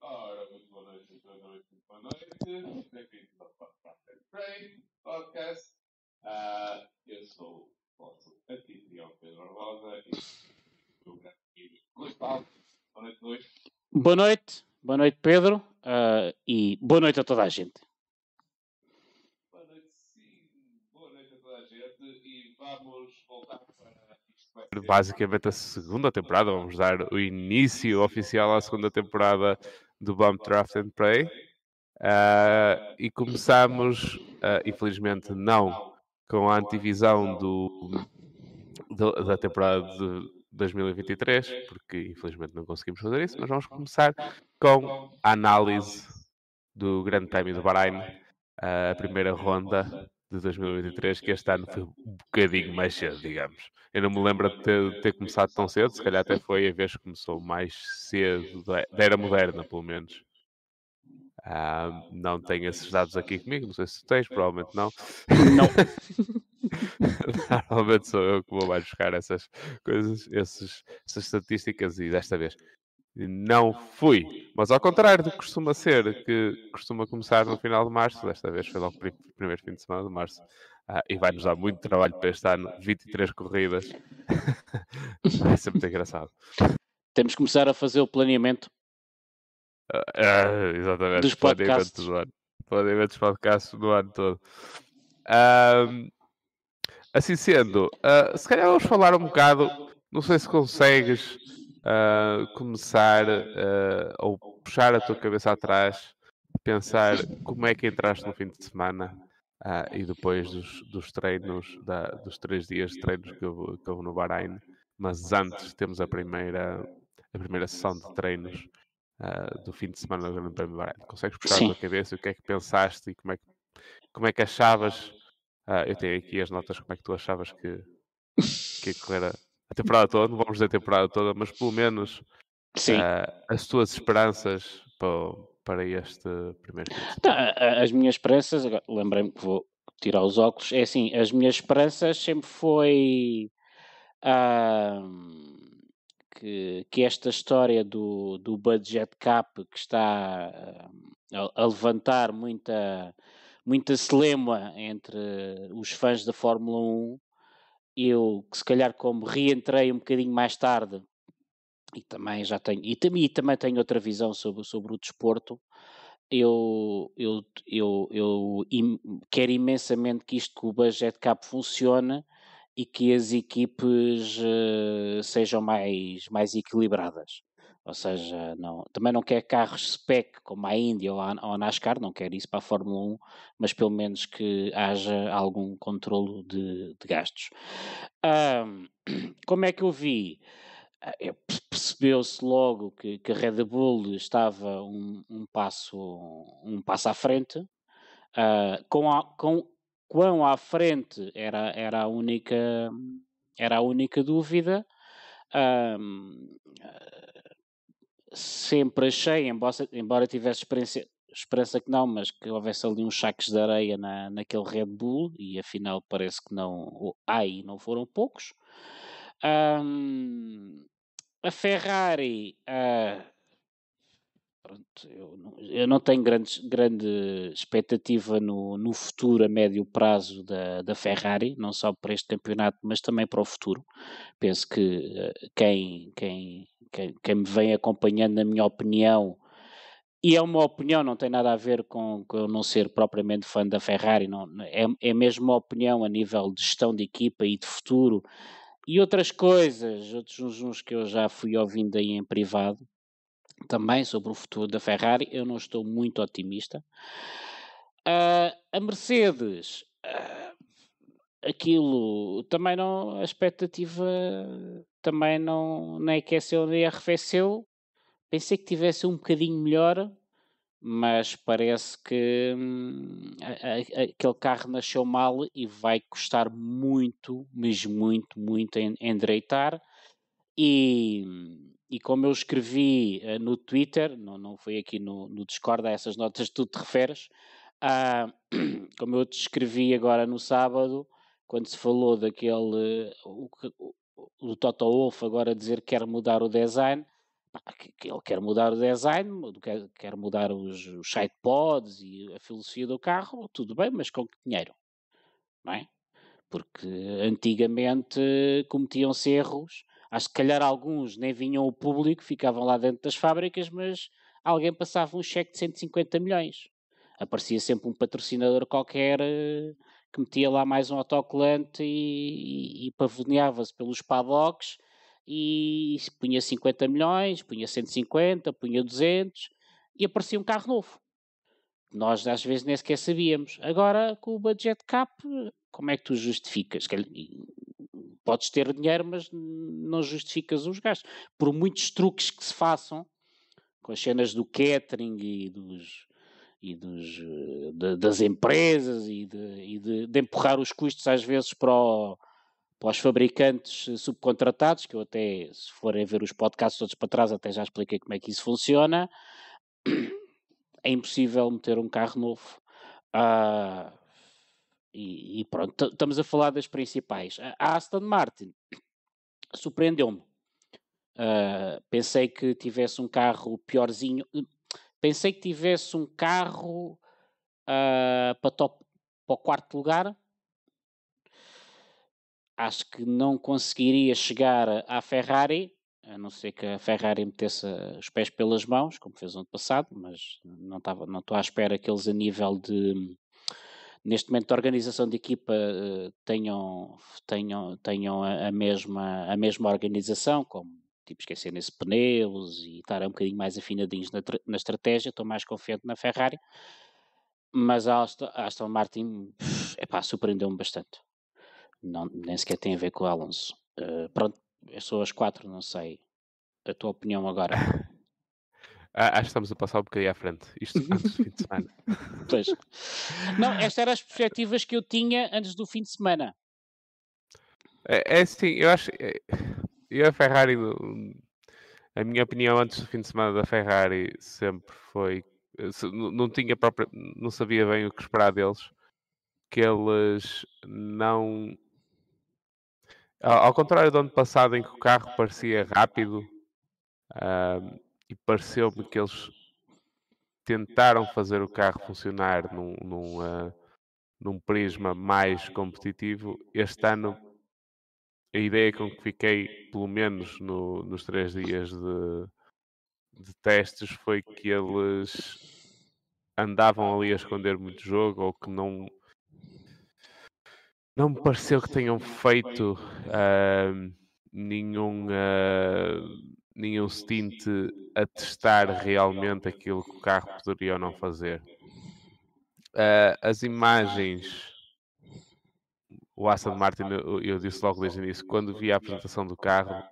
boa noite, boa noite, boa noite. Bem-vindos ao Podcast Pray, podcast. Uh, eu sou o vosso anfitrião Pedro Barbosa e o grande amigo Luís Paulo. Boa noite, Luís. Boa noite, boa noite, Pedro, uh, e boa noite a toda a gente. Boa noite, sim. Boa noite a toda a gente e vamos voltar para basicamente a segunda temporada. Vamos dar o início oficial à segunda temporada do Bump Draft and Play. Ah, e começamos, ah, infelizmente, não com a antivisão do, do- da temporada de 2023, porque infelizmente não conseguimos fazer isso, mas vamos começar com a análise do Grande Prémio do Bahrein, ah, a primeira ronda de 2023, que este ano foi um bocadinho mais cedo, digamos. Eu não me lembro de ter, de ter começado tão cedo, se calhar até foi a vez que começou mais cedo, da da era moderna, pelo menos. Ah, não tenho esses dados aqui comigo, não sei se tens, provavelmente não. Não. Normalmente sou eu que vou mais buscar essas coisas, esses, essas estatísticas e desta vez não fui. Mas ao contrário do que costuma ser, que costuma começar no final de março, desta vez foi logo o pri- primeiro fim de semana de março. Ah, e vai-nos dar muito trabalho para este ano, 23 corridas. Vai ser muito engraçado. Temos que começar a fazer o planeamento. Ah, ah, exatamente. Dos planeamento podcasts. do ano. Planeamento dos podcasts do ano todo. Assim sendo, se calhar vamos falar um bocado. Não sei se consegues ah, começar ah, ou puxar a tua cabeça atrás, pensar como é que entraste no fim de semana ah, e depois dos, dos treinos, da- dos três dias de treinos que houve, que houve no Bahrein. Mas antes temos a primeira, a primeira sessão de treinos ah, do fim de semana do Grande Prémio Bahrein. Consegues puxar Sim. a tua cabeça o que é que pensaste e como é que, como é que achavas? eu tenho aqui as notas, como é que tu achavas que, que ia correr a, temporada toda? Não vamos dizer a temporada toda, mas pelo menos ah, as tuas esperanças para, para este primeiro a- as minhas esperanças, lembrei-me que vou tirar os óculos, é assim, as minhas esperanças sempre foi ah, que, que esta história do, do budget cap que está a, a levantar muita, muita celema entre os fãs da Fórmula 1, eu que se calhar como reentrei um bocadinho mais tarde e também já tenho, e, também, também tenho outra visão sobre, sobre o desporto, eu, eu, eu, eu im- quero imensamente que isto, que o budget cap funcione e que as equipes eh, sejam mais, mais equilibradas. Ou seja, não, também não quer carros spec como a Índia ou a, ou a NASCAR, não quero isso para a Fórmula 1, mas pelo menos que haja algum controlo de, de gastos. Ahm, como é que eu vi? Ah, perce- Percebeu-se logo que, que a Red Bull estava um, um passo, um passo à frente. Ah, com, a, com quão à frente era, era, a, única, era a única dúvida. Ah, sempre achei, embora, embora tivesse experiência, esperança que não, mas que houvesse ali uns saques de areia na, naquele Red Bull, e afinal parece que não, e não foram poucos. Ahm, a Ferrari, ah, pronto, eu não, eu não tenho grandes, grande expectativa no, no futuro a médio prazo da, da Ferrari, não só para este campeonato, mas também para o futuro. Penso que eh, quem, quem, quem, me vem acompanhando, na minha opinião, e é uma opinião, não tem nada a ver com, com eu não ser propriamente fã da Ferrari, não, é, é mesmo uma opinião a nível de gestão de equipa e de futuro e outras coisas, outros uns, que eu já fui ouvindo aí em privado também sobre o futuro da Ferrari, eu não estou muito otimista. Ah, a Mercedes, ah, aquilo também não, a expectativa também não nem aqueceu nem arrefeceu. Pensei que tivesse um bocadinho melhor, mas parece que hum, a- a- aquele carro nasceu mal e vai custar muito, mas muito, muito endireitar. E, e como eu escrevi eh, no Twitter, não, não foi aqui no, no Discord, a essas notas que tu te referes, ah, como eu te escrevi agora no sábado, quando se falou daquele, o, o, Toto Wolff agora dizer que quer mudar o design, ele quer mudar o design, quer, mudar os, os sidepods e a filosofia do carro, tudo bem, mas com que dinheiro? Não é? Porque antigamente cometiam-se erros, acho que calhar alguns nem vinham ao público, ficavam lá dentro das fábricas, mas alguém passava um cheque de 150 milhões. Aparecia sempre um patrocinador qualquer eh, que metia lá mais um autocolante e, e, e pavoneava-se pelos paddocks e punha 50 milhões, punha 150, punha 200 e aparecia um carro novo. Nós às vezes nem sequer sabíamos. Agora, com o budget cap, como é que tu justificas? Podes ter dinheiro, mas não justificas os gastos. Por muitos truques que se façam, com as cenas do catering e dos, e dos, de, das empresas e, de, e de, de, empurrar os custos às vezes para o, para os fabricantes eh, subcontratados, que eu até, se forem ver os podcasts todos para trás, até já expliquei como é que isso funciona, é impossível meter um carro novo. Uh, e, e, pronto, estamos a falar das principais. A Aston Martin surpreendeu-me. Uh, pensei que tivesse um carro piorzinho. Pensei que tivesse um carro uh, para, top, para o quarto lugar. Acho que não conseguiria chegar à Ferrari, a não ser que a Ferrari metesse os pés pelas mãos, como fez ano passado, mas não, estava, não estou à espera que eles a nível de neste momento de organização de equipa eh, tenham, tenham, tenham a, mesma, a mesma organização, como tipo esquecer nesse pneus e estar um bocadinho mais afinadinhos na, na estratégia, estou mais confiante na Ferrari, mas a Aston, a Aston Martin epá, surpreendeu-me bastante não, nem sequer tem a ver com o Alonso. Uh, pronto, sou as quatro, não sei. A tua opinião agora? Ah, acho que estamos a passar um bocadinho à frente. Isto antes do fim de semana. Pois. Não, estas eram as perspectivas que eu tinha antes do fim de semana. É, é sim, eu acho. É, eu a Ferrari, a minha opinião antes do fim de semana da Ferrari sempre foi. Não tinha própria, não sabia bem o que esperar deles. Que eles não ao contrário do ano passado, em que o carro parecia rápido, uh, e pareceu-me que eles tentaram fazer o carro funcionar num, num, uh, num prisma mais competitivo, este ano a ideia com que fiquei, pelo menos no, nos três dias de, de testes, foi que eles andavam ali a esconder muito jogo ou que não não me pareceu que tenham feito uh, nenhum, uh, nenhum stint a testar realmente aquilo que o carro poderia ou não fazer. Uh, as imagens, o Aston Martin, eu, eu, disse logo desde o início, quando vi a apresentação do carro,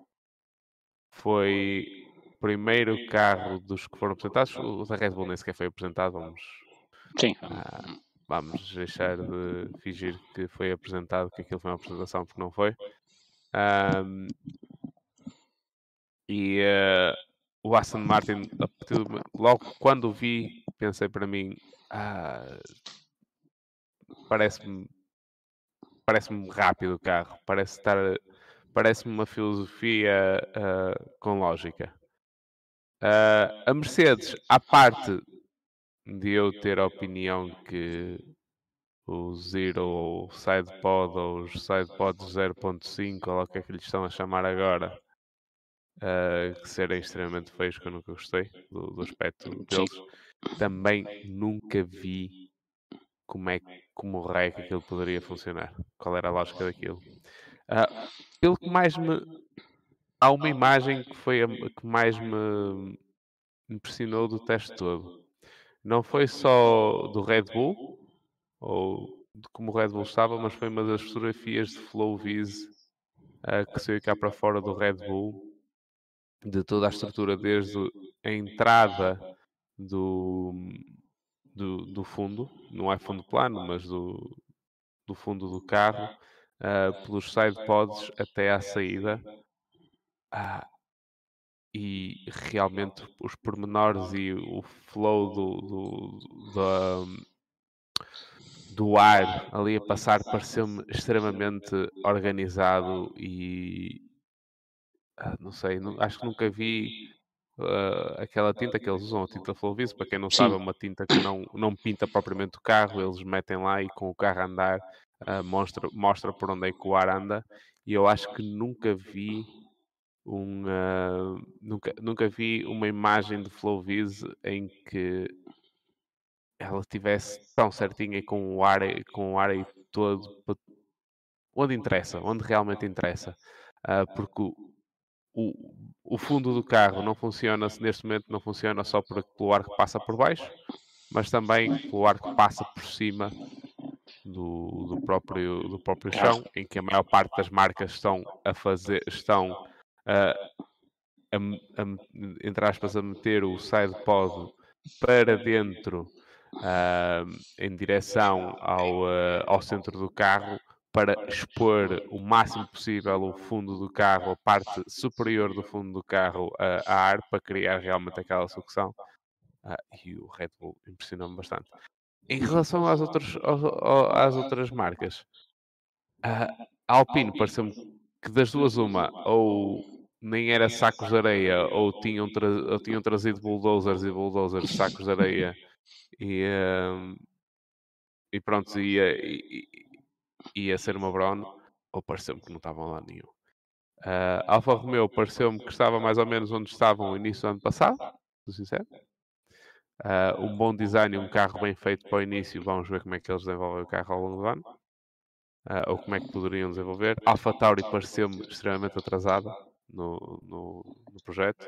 foi o primeiro carro dos que foram apresentados. O da Red Bull nem sequer foi apresentado, vamos. Sim. Uh, vamos deixar de fingir que foi apresentado, que aquilo foi uma apresentação, porque não foi. Um, e uh, o Aston Martin, logo quando o vi, pensei para mim, ah, parece-me parece-me rápido o carro, parece estar parece-me uma filosofia uh, com lógica. Uh, a Mercedes, à parte de eu ter a opinião que o Zero ou o SidePod ou os SidePods 0.5 ou o que é que lhes estão a chamar agora uh, que serem extremamente feios que eu nunca gostei do, do aspecto deles também nunca vi como é como raio que aquilo poderia funcionar qual era a lógica daquilo. Uh, que mais me há uma imagem que foi a que mais me impressionou do teste todo. Não foi só do Red Bull, ou de como o Red Bull estava, mas foi uma das fotografias de Flow Viz uh, que saiu cá para fora do Red Bull, de toda a estrutura, desde a entrada do, do, do fundo, não é fundo plano, mas do, do fundo do carro, uh, pelos sidepods até à saída. Ah, e realmente os pormenores e o flow do, do, do, do ar ali a passar pareceu-me extremamente organizado e ah, não sei, não, acho que nunca vi uh, aquela tinta que eles usam, a tinta Flowvis, para quem não Sim. sabe, é uma tinta que não, não pinta propriamente o carro, eles metem lá e com o carro a andar uh, mostra, mostra por onde é que o ar anda. E eu acho que nunca vi um, uh, nunca, nunca vi uma imagem de Flowvis em que ela estivesse tão certinha e com o ar, com o ar aí todo onde interessa, onde realmente interessa. Ah, porque o, fundo do carro não funciona, neste momento não funciona só por, pelo ar que passa por baixo, mas também pelo ar que passa por cima do, do próprio, do próprio chão, em que a maior parte das marcas estão a fazer, estão a, a me- entre aspas, a meter o side pod para dentro ah, em direção ao, ah, ao centro do carro para expor o máximo possível o fundo do carro, a parte superior do fundo do carro a, a ar para criar realmente aquela sucção. Ah, e o Red Bull impressionou-me bastante. Em relação às outras, aos- ao- às outras marcas, a Alpine pareceu-me que das duas uma, ou nem era sacos de areia, ou tinham, tra- ou tinham trazido bulldozers e bulldozers sacos de areia e, ahm, e pronto, ia, i- i- ia ser uma Brown, ou pareceu-me que não estavam lá nenhum. Ah, Alfa Romeo pareceu-me que estava mais ou menos onde estavam no início do ano passado, sou sincero. Ah, um bom design e um carro bem feito para o início. Vamos ver como é que eles desenvolvem o carro ao longo do ano. Ah, ou como é que poderiam desenvolver. Alpha Tauri pareceu-me extremamente atrasada no, no, no projeto.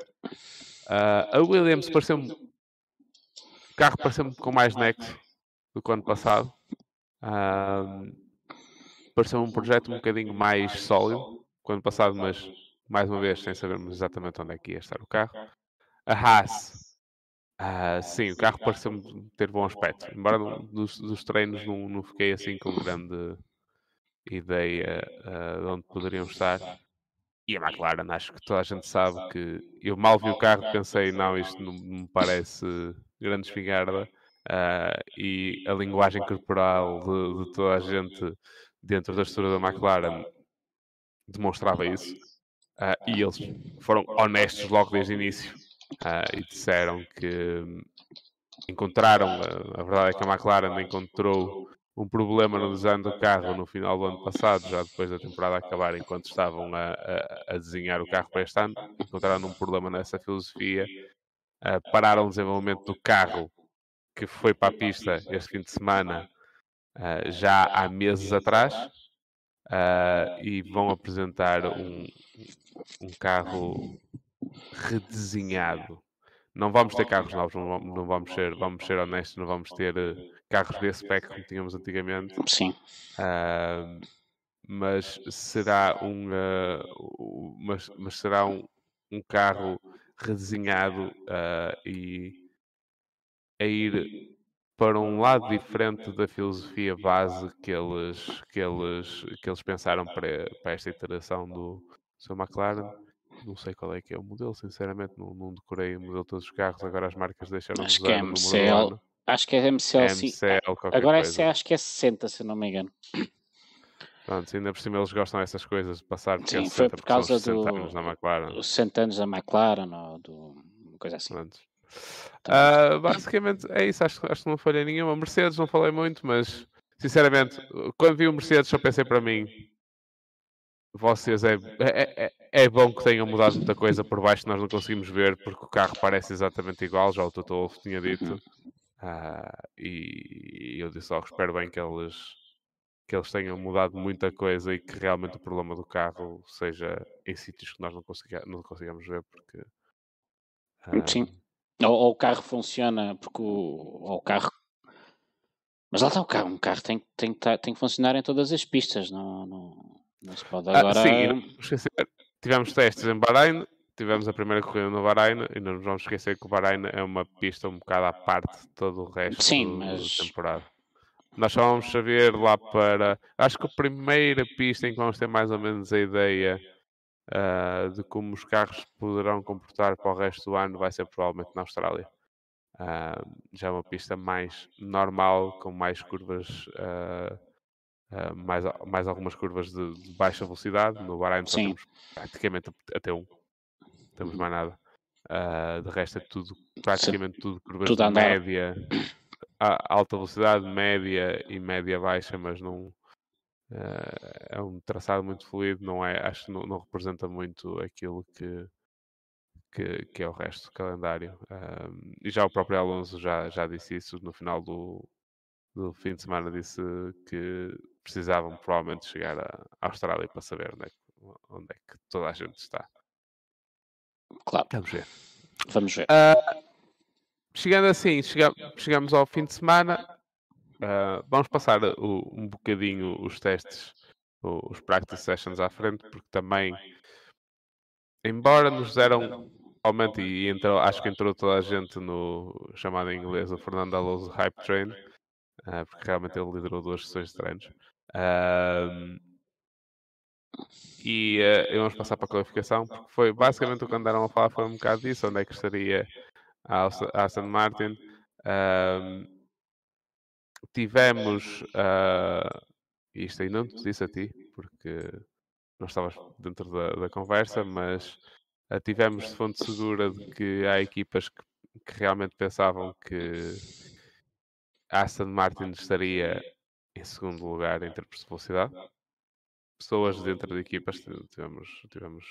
Ah, a Williams pareceu-me. O carro pareceu-me com mais nexo do que o ano passado. Ah, pareceu-me um projeto um bocadinho mais sólido que o ano passado, mas mais uma vez sem sabermos exatamente onde é que ia estar o carro. A Haas. Ah, sim, o carro pareceu-me ter bom aspecto. Embora dos, dos treinos não, não fiquei assim com grande ideia ah, de onde poderiam estar. E a McLaren, acho que toda a gente sabe que eu mal vi o carro pensei, não, isto não me parece grande espingarda. Ah, e a linguagem corporal de, de toda a gente dentro da estrutura da McLaren demonstrava isso. Ah, e eles foram honestos logo desde o início ah, e disseram que hum, encontraram, a, a verdade é que a McLaren encontrou um problema no design do carro no final do ano passado, já depois da temporada acabar, enquanto estavam a, a- a desenhar o carro para este ano, encontraram um problema nessa filosofia, ah, pararam o desenvolvimento do carro que foi para a pista este fim de semana ah, já há meses atrás ah, e vão apresentar um, um carro redesenhado. Não vamos ter carros novos, não vamos, não vamos ser, vamos ser honestos, não vamos ter eh, carros desse spec como tínhamos antigamente. Sim. Ah, mas será um, o- mas, mas será um, um carro redesenhado ah, e a ir para um lado diferente da filosofia base que eles, que eles, que eles pensaram para, para esta iteração do seu McLaren. Não sei qual é que é o modelo, sinceramente, não, não decorei o modelo de todos os carros, agora as marcas deixaram de Acho que é usar número do MCL. Acho que é MCL. MCL, Agora é, acho que é 60, se não me engano. Pronto, ainda por cima eles gostam dessas coisas de passar porque é Sim, foi 60 por porque são causa os 60 do- anos na McLaren. Os 60 anos da McLaren ou do, uma coisa assim. Pronto. Ah, basicamente é isso, acho, acho que não falhei nenhuma. Mercedes não falei muito, mas sinceramente, quando vi o Mercedes só pensei para mim, vocês é, é, é, é bom que tenham mudado muita coisa por baixo, nós não conseguimos ver porque o carro parece exatamente igual, já o Toto Wolff tinha dito. Ah, e eu disse logo, espero bem que eles que eles tenham mudado muita coisa e que realmente o problema do carro seja em sítios que nós não, consiga, não consigamos ver porque ah, Sim. Ou, ou o carro funciona porque o, ou o carro. Mas lá está o carro. Um carro tem, tem, que tá- tem que funcionar em todas as pistas. Não, não, não se pode Ah, agora. sim, e não esquecer, tivemos testes em Bahrein, tivemos a primeira corrida no Bahrein e não nos vamos esquecer que o Bahrein é uma pista um bocado à parte de todo o resto Sim, mas- da temporada. Nós só vamos saber lá para. Acho que a primeira pista em que vamos ter mais ou menos a ideia ah, de como os carros poderão comportar para o resto do ano vai ser provavelmente na Austrália. Ah, já é uma pista mais normal, com mais curvas, ah, mais, mais algumas curvas de, de baixa velocidade. No Bahrein só Sim. temos praticamente até um, não temos mais nada. Uh, de resto é tudo, praticamente tudo curvas tudo de média, alta velocidade, média e média baixa, mas não uh, é um traçado muito fluido, não é, acho que não, não representa muito aquilo que, que, que é o resto do calendário. Um, e já o próprio Alonso já, já disse isso no final do, do fim de semana, disse que precisavam provavelmente chegar à Austrália para saber onde é, que, onde é que toda a gente está. Claro, Vamos ver. vamos ver. Ah, chegando assim, chega- chegamos ao fim de semana. Ah, vamos passar o- um bocadinho os testes, os practice sessions à frente, porque também, embora nos deram aumento e entrou, acho que entrou toda a gente no chamado em inglês o Fernando Alonso Hype Train, ah, porque realmente ele liderou duas sessões de treinos. Ahm, e eh, vamos passar para a qualificação, porque foi basicamente o que andaram a falar foi um bocado disso, onde é que estaria a Aston- Martin. Tivemos, ah, isto aí não te disse a ti, porque não estavas dentro da, da conversa, mas ah, tivemos de fonte segura de que há equipas que, que realmente pensavam que a Aston Martin estaria em segundo lugar em termos de velocidade. Pessoas dentro de equipas, ti- tivemos, tivemos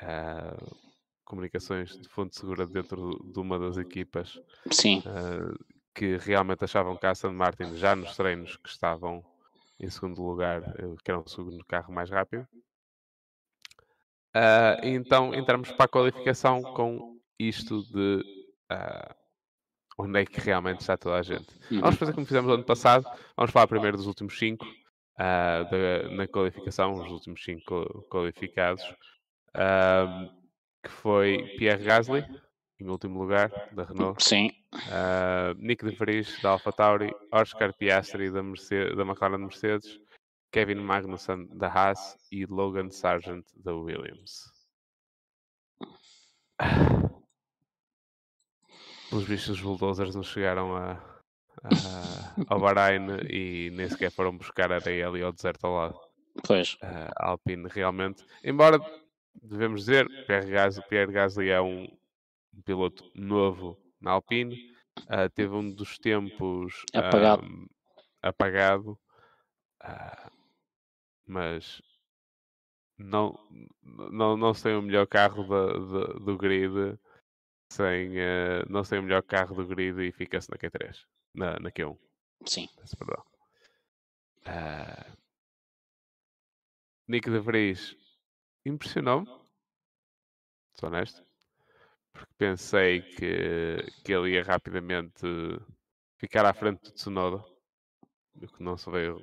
ah, comunicações de fonte segura dentro de uma das equipas Sim, ah, que realmente achavam que a Aston Martin já nos treinos que estavam em segundo lugar, eh, que era o segundo carro mais rápido. E então entramos para a qualificação com isto de ah, onde é que realmente está toda a gente. Uhum. Vamos fazer como fizemos ano passado, vamos falar primeiro dos últimos cinco da- na qualificação, os últimos cinco qualificados, que foi Pierre Gasly, em último lugar, da Renault. sim, Uh, Nick de Vries da AlphaTauri, Oscar Piastri da, Mercedes, da McLaren Mercedes, Kevin Magnussen da Haas e Logan Sargent da Williams. Os bulldozers não chegaram a, a- ao Bahrein e nem sequer foram buscar areia ali ao deserto ao lado. pois, Uh, Alpine realmente, embora devemos dizer, Pierre Gasly, Pierre Gasly é um, um piloto novo na Alpine, uh, teve um dos tempos Apagado. um, apagado, uh, mas não, não, não se tem o melhor carro da- do grid sem uh, não se tem o melhor carro do grid e fica-se na Q3, na, na Q1. sim, perdão. Ah, Nick de Vries impressionou-me, sou honesto, porque pensei que, que ele ia rapidamente ficar à frente do Tsunoda, o que não se veio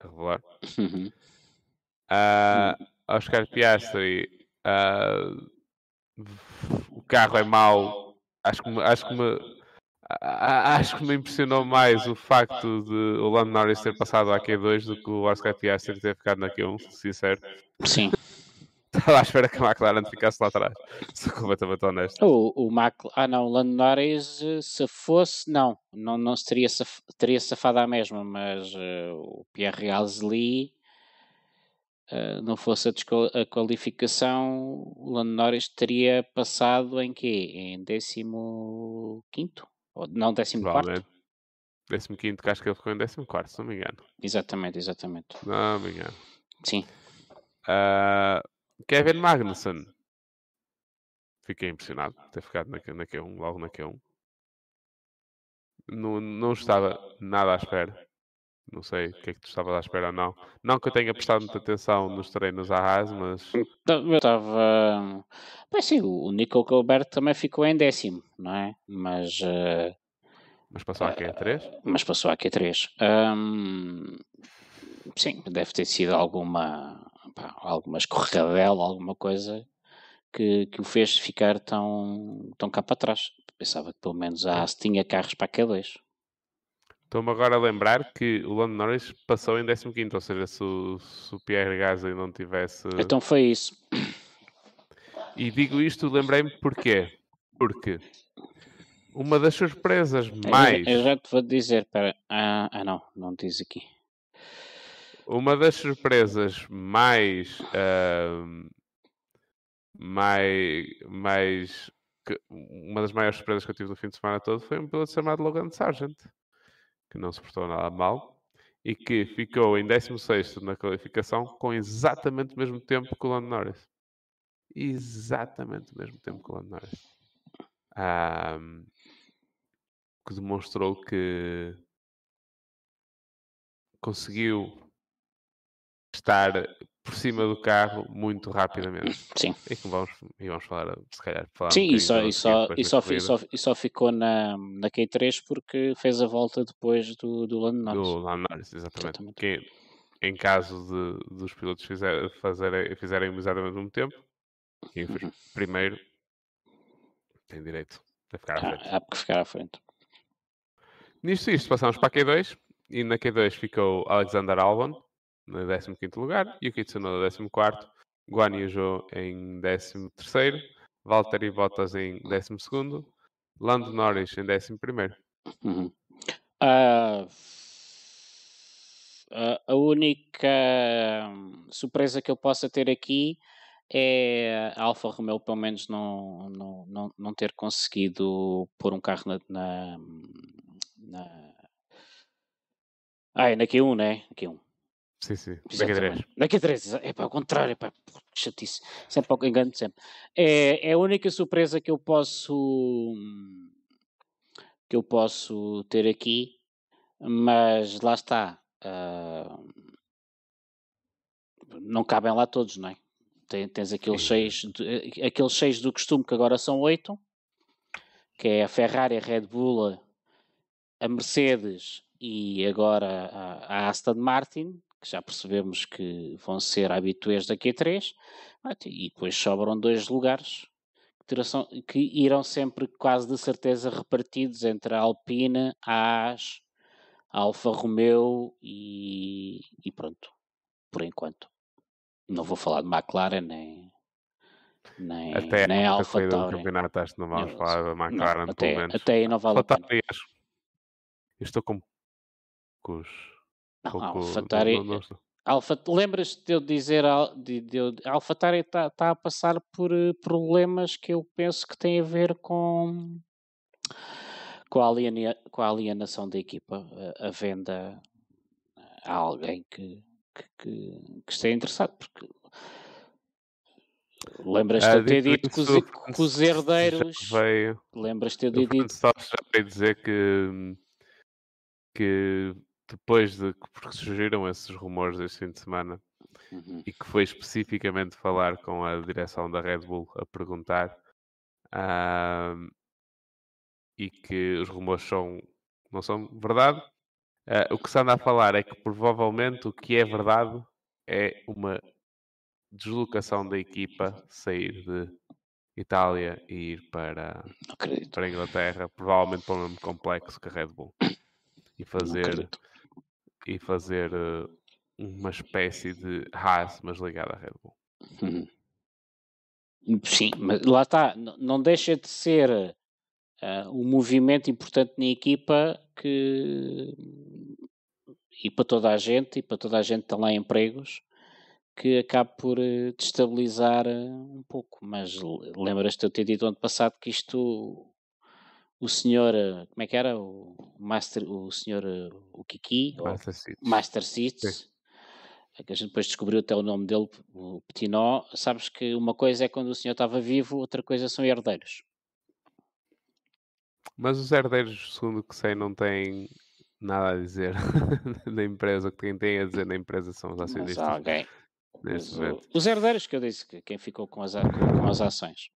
a revelar. Uhum. Ah, Oscar Piastri, ah, o carro é mau, acho que, me- acho que me, a- a- acho que me impressionou mais o facto de o Lando Norris ter passado à Q2 do que o Oscar Piastri ter ficado na Q1, sincero. sim. Estava à espera que a McLaren ficasse lá atrás, sou completamente honesto. O, o Mac... Ah, não, o Lando Norris, eh, se fosse, não, não, não se teria, saf... teria safado à mesma, mas eh, o Pierre Gasly, eh, não fosse a, desqual- a qualificação, o Lando Norris teria passado em quê? Em 15 quinto? Ou, não, 14 quarto? Provavelmente. 15 que acho que ele ficou em 14, se não me engano. Exatamente, exatamente. Não me engano. Sim, Ah, Kevin Magnussen. Fiquei impressionado por ter ficado na, na Q1, logo na Q1. Não, não estava nada à espera. Não sei o que é que tu estavas à espera ou não. Não que eu tenha prestado muita atenção nos treinos à Haas, mas Tá, Eu estava. Bem, sim, o Nico Gilbert também ficou em décimo, não é? Mas, eh, Mas passou aqui a 3? mas passou a Q3. Ahm, sim, deve ter sido alguma, pá, alguma escorregadela, alguma coisa que, que o fez ficar tão, tão cá para trás. Pensava que pelo menos a AS tinha carros para a Q2. Estou-me agora a lembrar que o Lando Norris passou em 15, ou seja, se o, se o Pierre Gasly não tivesse. Então foi isso. E digo isto, lembrei-me porquê? Porque uma das surpresas Eu- mais. Eu, já te vou dizer, para ah, ah, não, não diz aqui. Uma das surpresas mais ahm, mais, mais que- uma das maiores surpresas que eu tive no fim de semana todo foi um piloto chamado Logan Sargent, que não se portou nada mal e que ficou em 16 na qualificação com exatamente o mesmo tempo que o Lando Norris. Exatamente o mesmo tempo que o Lando Norris. Que demonstrou que conseguiu estar por cima do carro muito rapidamente. Sim. E que vamos, e vamos falar, se calhar, falar um Sim, e bocadinho só, e só, e só, e só ficou na, na Q3 porque fez a volta depois do, do Lando Norris. do Lando Norris, exatamente. Exatamente. Que, em caso de, dos pilotos fizer, fazerem, fizerem exatamente o mesmo tempo, quem fez Uhum. primeiro tem direito a ficar à frente. Ah, há que ficar à frente. Nisto isto, passamos para a Q2 e na Q2 ficou Alexander Albon no 15 lugar, Yuki Tsunoda no 14, Guan Yu em 13, Valtteri Bottas em 12, Lando Norris em 11. Uhum. Ah, a- única hum, surpresa que eu possa ter aqui é a Alfa Romeo, pelo menos, não, não, não, não ter conseguido pôr um carro na. na, na... Ah, é na Q1, né? Na Q1. Sim, sim, da Q3. Exatamente. Na Q3, é para o contrário, pá, que chatice. Sempre ao engano, sempre. É, é a única surpresa que eu posso que eu posso ter aqui, mas lá está. ah, não cabem lá todos, não é? Tens aqueles seis, de- aqueles seis do costume que agora são oito, que é a Ferrari, a Red Bull, a Mercedes e agora a, a Aston Martin, que já percebemos que vão ser habituês da Q3, Ah, e depois sobram dois lugares que, irão sempre quase de certeza repartidos entre a Alpine, a AS, a Alfa Romeo e, e pronto, por enquanto. Não vou falar de McLaren nem, nem, Até nem a Alfa do campeonato, acho que não vamos falar da Não, McLaren, até, pelo menos. até aí não vale a pena. Eu estou com poucos. Pouco- não- estou. Alfa, lembras-te de eu dizer de, de, eu- a AlphaTauri está tá a passar por eh, problemas que eu penso que têm a ver com com a, aliena, com a alienação da equipa, a, a venda a alguém que, que, que, que esteja interessado, porque lembras-te de Ah, eu ter dito que os, que os herdeiros, lembras-te de ter dito já veio dizer que, que depois de que porque surgiram esses rumores este fim de semana Uhum. e que foi especificamente falar com a direção da Red Bull a perguntar ahm, e que os rumores são, não são verdade. ah, o que se anda a falar é que provavelmente o que é verdade é uma deslocação da equipa sair de Itália e ir para, para a Inglaterra, provavelmente para o mesmo complexo que a Red Bull e fazer. E fazer eh, uma espécie de Haas, mas ligada à Red Bull. Uhum. Sim, mas lá está, não deixa de ser ah, um movimento importante na equipa que e para toda a gente e para toda a gente tem lá empregos que acaba por eh, destabilizar um pouco. Mas lembras-te de eu ter dito ano passado que isto o senhor, eh, como é que era? O Master, o senhor eh, o Kiki, Master Seats. Master Seats, é que a gente depois descobriu até o nome dele, o Petinó. Sabes que uma coisa é quando o senhor estava vivo, outra coisa são herdeiros. Mas os herdeiros, segundo o que sei, não têm nada a dizer na empresa. Quem tem a dizer na empresa são os Mas acionistas. há alguém. Os, os herdeiros que eu disse, que quem ficou com as, com as ações.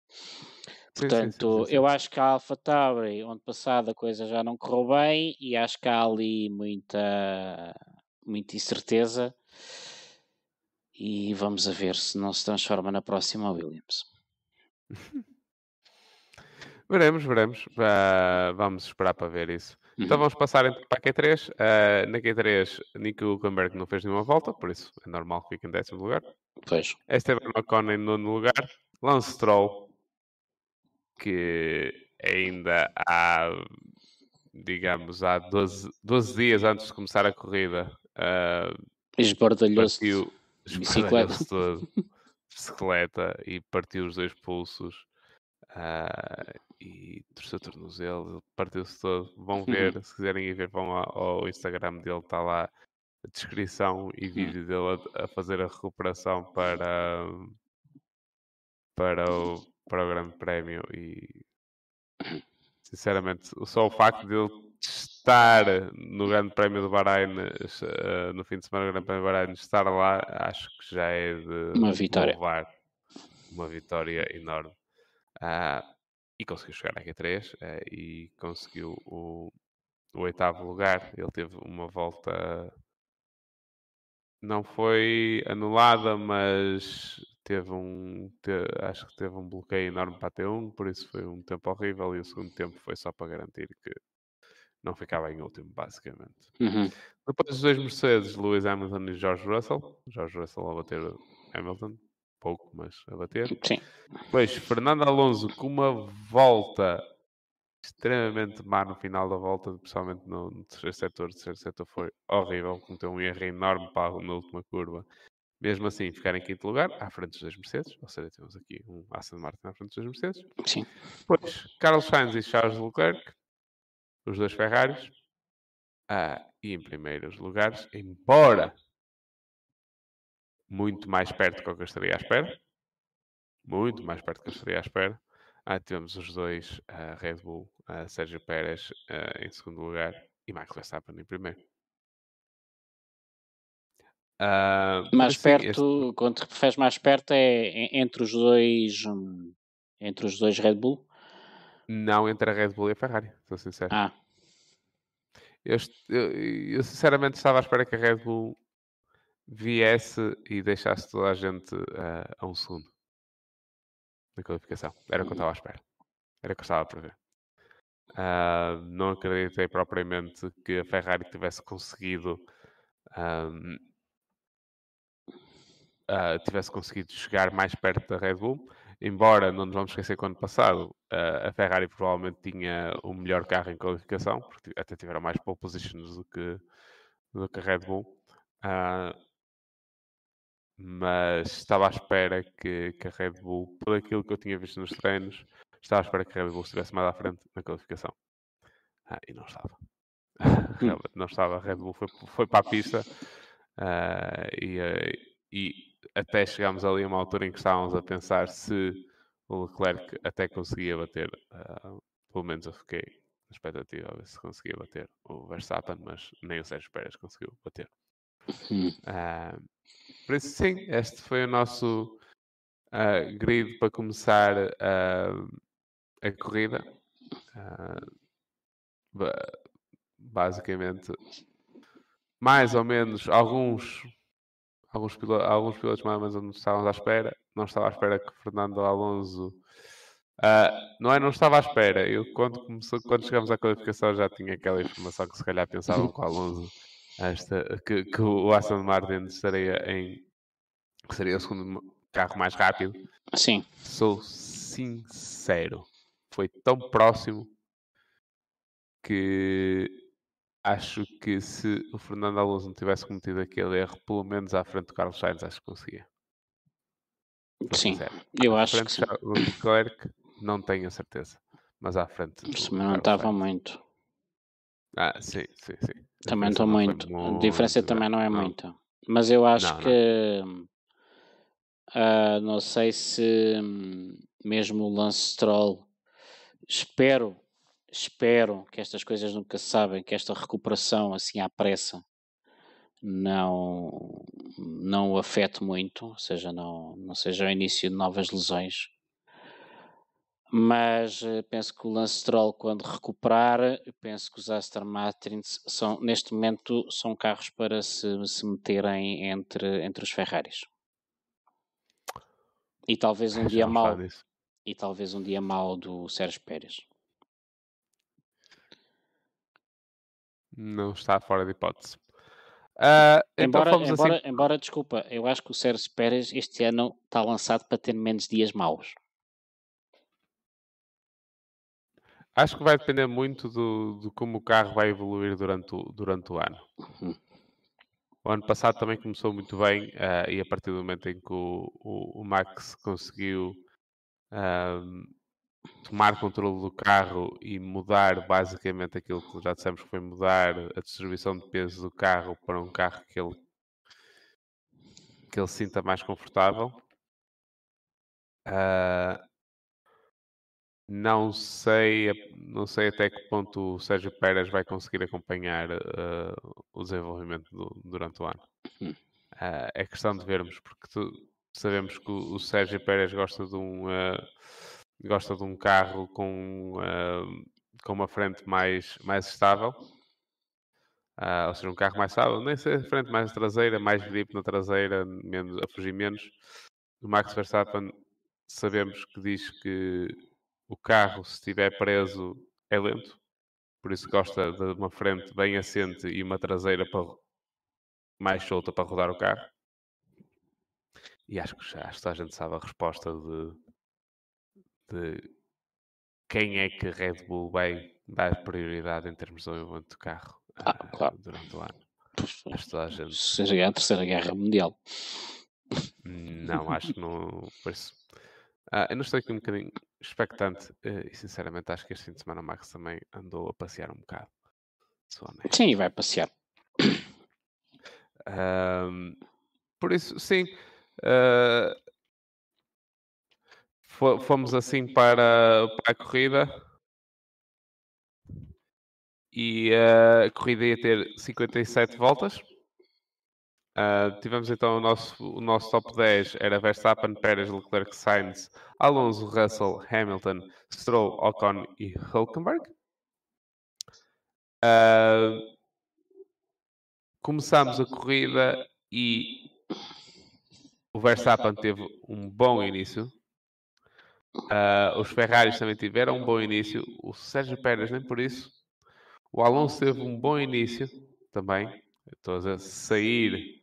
Sim, sim, sim, Portanto, sim, eu acho que a Alpha Tauri, ano passado, a coisa já não correu bem e acho que há ali muita, muita incerteza. E vamos a ver se não se transforma na próxima Williams. Veremos, veremos. Ah, vamos esperar para ver isso. Então Uhum. vamos passar então para a Q3. Ah, na Q3, Nico Hülkenberg não fez nenhuma volta, por isso é normal que fique em décimo lugar. Pois. Esteban Ocon em nono lugar. Lance Stroll, que ainda há, digamos, há 12, 12 dias antes de começar a corrida, ah, Esbardalhou-se. partiu de bicicleta. todo. bicicleta e partiu os dois pulsos uh, e torceu o tornozelo, partiu-se todo. Vão ver, se quiserem ir ver, vão ao, ao Instagram dele, está lá a descrição e vídeo dele a, a fazer a recuperação para, para, o, para o Grande Prémio e sinceramente só o facto de ele estar no Grande Prémio do Bahrein uh, no fim de semana do Grande Prémio do Bahrein estar lá acho que já é de uma vitória. louvar. uma vitória enorme. Uh, e conseguiu chegar à Q3 uh, eh, e conseguiu o, o oitavo lugar. Ele teve uma volta não foi anulada mas teve um acho que teve um bloqueio enorme para a T1 por isso foi um tempo horrível e o segundo tempo foi só para garantir que não ficava em último, basicamente. Uhum. Depois dos dois Mercedes, Lewis Hamilton e George Russell. George Russell a bater Hamilton, pouco, mas a bater. Sim. Depois, Fernando Alonso com uma volta extremamente má no final da volta, principalmente no, no terceiro setor. O terceiro setor foi horrível, cometeu um erro enorme para, na última curva. Mesmo assim, ficar em quinto lugar, à frente dos dois Mercedes, ou seja, temos aqui um Aston Martin à frente dos dois Mercedes. Sim. Depois, Carlos Sainz e Charles Leclerc, os dois Ferraris. Ah, e em primeiros lugares, embora muito mais perto do que eu estaria à espera, muito mais perto do que eu estaria à espera, ah, tivemos os dois, uh, Red Bull, uh, Sérgio Pérez uh, em segundo lugar e Max Verstappen em primeiro. Uh, mais assim, perto, este... quando te referes mais perto, é entre os dois hum, entre os dois Red Bull? Não entre a Red Bull e a Ferrari, estou sincero. Ah. Eu, eu, eu, sinceramente estava à espera que a Red Bull viesse e deixasse toda a gente uh, a um segundo na qualificação. Era o que eu estava à espera. Era o que eu estava a prever. Uh, não acreditei propriamente que a Ferrari tivesse conseguido um, uh, tivesse conseguido chegar mais perto da Red Bull embora não nos vamos esquecer que ano passado uh, a Ferrari provavelmente tinha o melhor carro em qualificação, porque até tiveram mais pole positions do que, do que a Red Bull. Uh, mas estava à espera que, que, a Red Bull, por aquilo que eu tinha visto nos treinos, estava à espera que a Red Bull estivesse mais à frente na qualificação. Ah, e não estava. Realmente não estava. A Red Bull foi, foi para a pista uh, e, e até chegámos ali a uma altura em que estávamos a pensar se o Leclerc até conseguia bater, uh, pelo menos eu fiquei na expectativa a ver se conseguia bater o Verstappen, mas nem o Sérgio Pérez conseguiu bater. Uh, por isso, sim, este foi o nosso uh, grid para começar a corrida. basicamente, mais ou menos alguns alguns pilotos, alguns pilotos mais ou menos não estavam à espera. Não estava à espera que Fernando Alonso. Uh, não é, não estava à espera. Eu, quando, começou, quando chegamos à qualificação, já tinha aquela informação que se calhar pensavam que o Alonso, esta, que, que o Aston Martin estaria em. que seria o segundo carro mais rápido. Sim. Sou sincero. Foi tão próximo que acho que se o Fernando Alonso não tivesse cometido aquele erro, pelo menos à frente do Carlos Sainz, acho que conseguia. Sim, eu acho que sim. O Leclerc, não tenho a certeza, mas à frente. Isso não estava muito. Ah, sim, sim, sim. Também estou muito. muito. A diferença também não é não. muita. Mas eu acho não, que. Uh, não sei se hum, mesmo o Lance Stroll, espero espero que estas coisas nunca se sabem, que esta recuperação assim à pressa não, não o afete muito, ou seja, não, não seja o início de novas lesões. Mas eh, penso que o Lance Stroll, quando recuperar, penso que os Aston Martins são, neste momento, são carros para se, se meterem entre, entre os Ferraris. E talvez um dia mau. E talvez um dia mau do Sérgio Pérez. Não está fora de hipótese. Uh, então embora, embora, assim... embora, desculpa, eu acho que o Sérgio Pérez este ano está lançado para ter menos dias maus. Acho que vai depender muito do, do como o carro vai evoluir durante o, durante o ano. Uhum. O ano passado também começou muito bem uh, e a partir do momento em que o, o, o Max conseguiu uh, tomar controle do carro e mudar basicamente aquilo que já dissemos que foi mudar a distribuição de peso do carro para um carro que ele, que ele sinta mais confortável. Uh, não sei, não sei até que ponto o Sérgio Pérez vai conseguir acompanhar uh, o desenvolvimento do, durante o ano. Uh, é questão de vermos, porque tu, sabemos que o, o, Sérgio Pérez gosta de um gosta de um carro com, com uma frente mais, mais estável. ou seja, um carro mais estável, nem sei a frente mais traseira, mais grip na traseira, menos, a fugir menos. O Max Verstappen sabemos que diz que o carro, se estiver preso, é lento. Por isso gosta de uma frente bem assente e uma traseira para, mais solta para rodar o carro. E acho que já a gente sabe a resposta de, de quem é que a Red Bull vai dar prioridade em termos de desenvolvimento do carro ah, uh, claro. durante o ano. Acho toda a gente... Seja a Terceira Guerra Mundial. Não, acho que não. Por isso, ah, eu não estou aqui um bocadinho expectante uh, e sinceramente acho que este fim de semana o Max também andou a passear um bocado. Sim, vai passear. Um, por isso, sim. Uh, fomos assim para, para a corrida e uh, a corrida ia ter 57 voltas. Uh, tivemos então o nosso, o nosso top 10 era Verstappen, Pérez, Leclerc, Sainz, Alonso, Russell, Hamilton, Stroll, Ocon e Hulkenberg. Uh, começamos a corrida e o Verstappen teve um bom início. Uh, os Ferraris também tiveram um bom início. O Sérgio Pérez nem por isso. O Alonso teve um bom início também. Estou a sair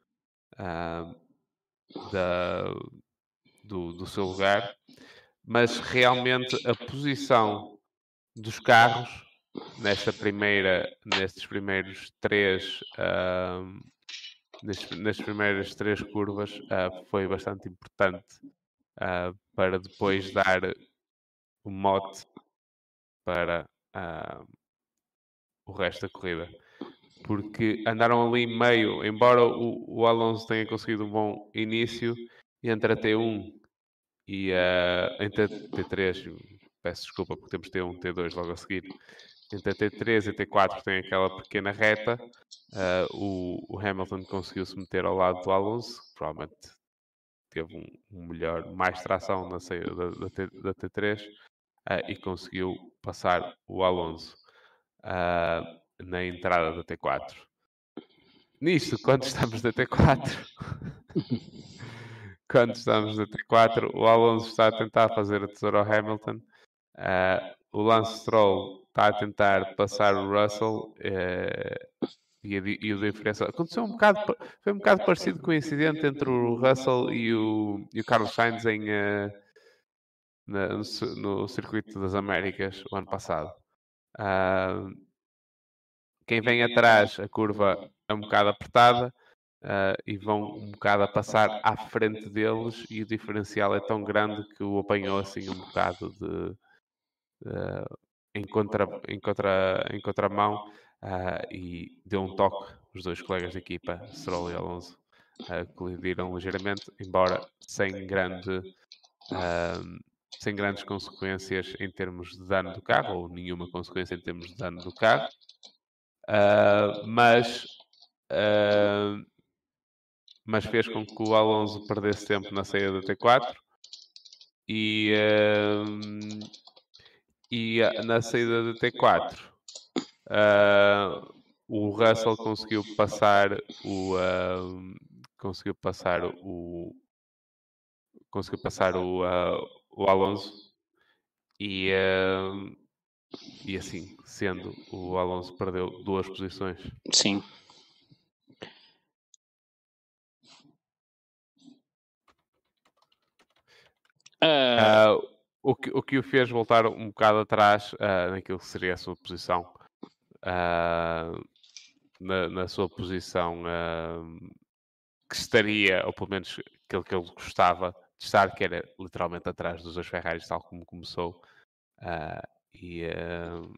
uh, da, do, do seu lugar, mas realmente a posição dos carros nesta primeira, nestes primeiros três, uh, nestes, nas primeiras três curvas uh, foi bastante importante uh, para depois dar o mote para o resto da corrida. Porque andaram ali meio, embora o, o Alonso tenha conseguido um bom início, entre a T1 e a, entre a T3, peço desculpa porque temos T1 T2 logo a seguir, entre a T3 e a T4 tem aquela pequena reta, uh, o, o, Hamilton conseguiu-se meter ao lado do Alonso, provavelmente teve um, um melhor, mais tração na saída da, da, T, da T3 uh, ah, e conseguiu passar o Alonso. Uh, na entrada da T4. Nisto, quando estamos na T4, quando estamos na T4, o Alonso está a tentar fazer a tesoura ao Hamilton, uh, o Lance Stroll está a tentar passar o Russell e, a, e o diferença. Aconteceu um bocado, foi um bocado parecido com o incidente entre o Russell e o, e o Carlos Sainz em, uh, na, no, no, Circuito das Américas o ano passado. Uh, quem vem atrás, a curva é um bocado apertada uh, e vão um bocado a passar à frente deles e o diferencial é tão grande que o apanhou assim um bocado de, uh, em, contra, em, contra, em contramão uh, e deu um toque. Os dois colegas de equipa, Stroll e Alonso, uh, colidiram ligeiramente, embora sem grande sem grandes consequências em termos de dano do carro, ou nenhuma consequência em termos de dano do carro. Uh, mas, uh, mas fez com que o Alonso perdesse tempo na saída da T4 e, uh, e na saída da T4 o Russell conseguiu passar o conseguiu passar o conseguiu passar o, o Alonso e e assim sendo, o Alonso perdeu duas posições. Sim. Uh... Uh, o, que, o que o fez voltar um bocado atrás uh, naquilo que seria a sua posição na, na sua posição que estaria, ou pelo menos aquilo que ele gostava de estar, que era literalmente atrás dos dois Ferraris, tal como começou. Uh, e, uh,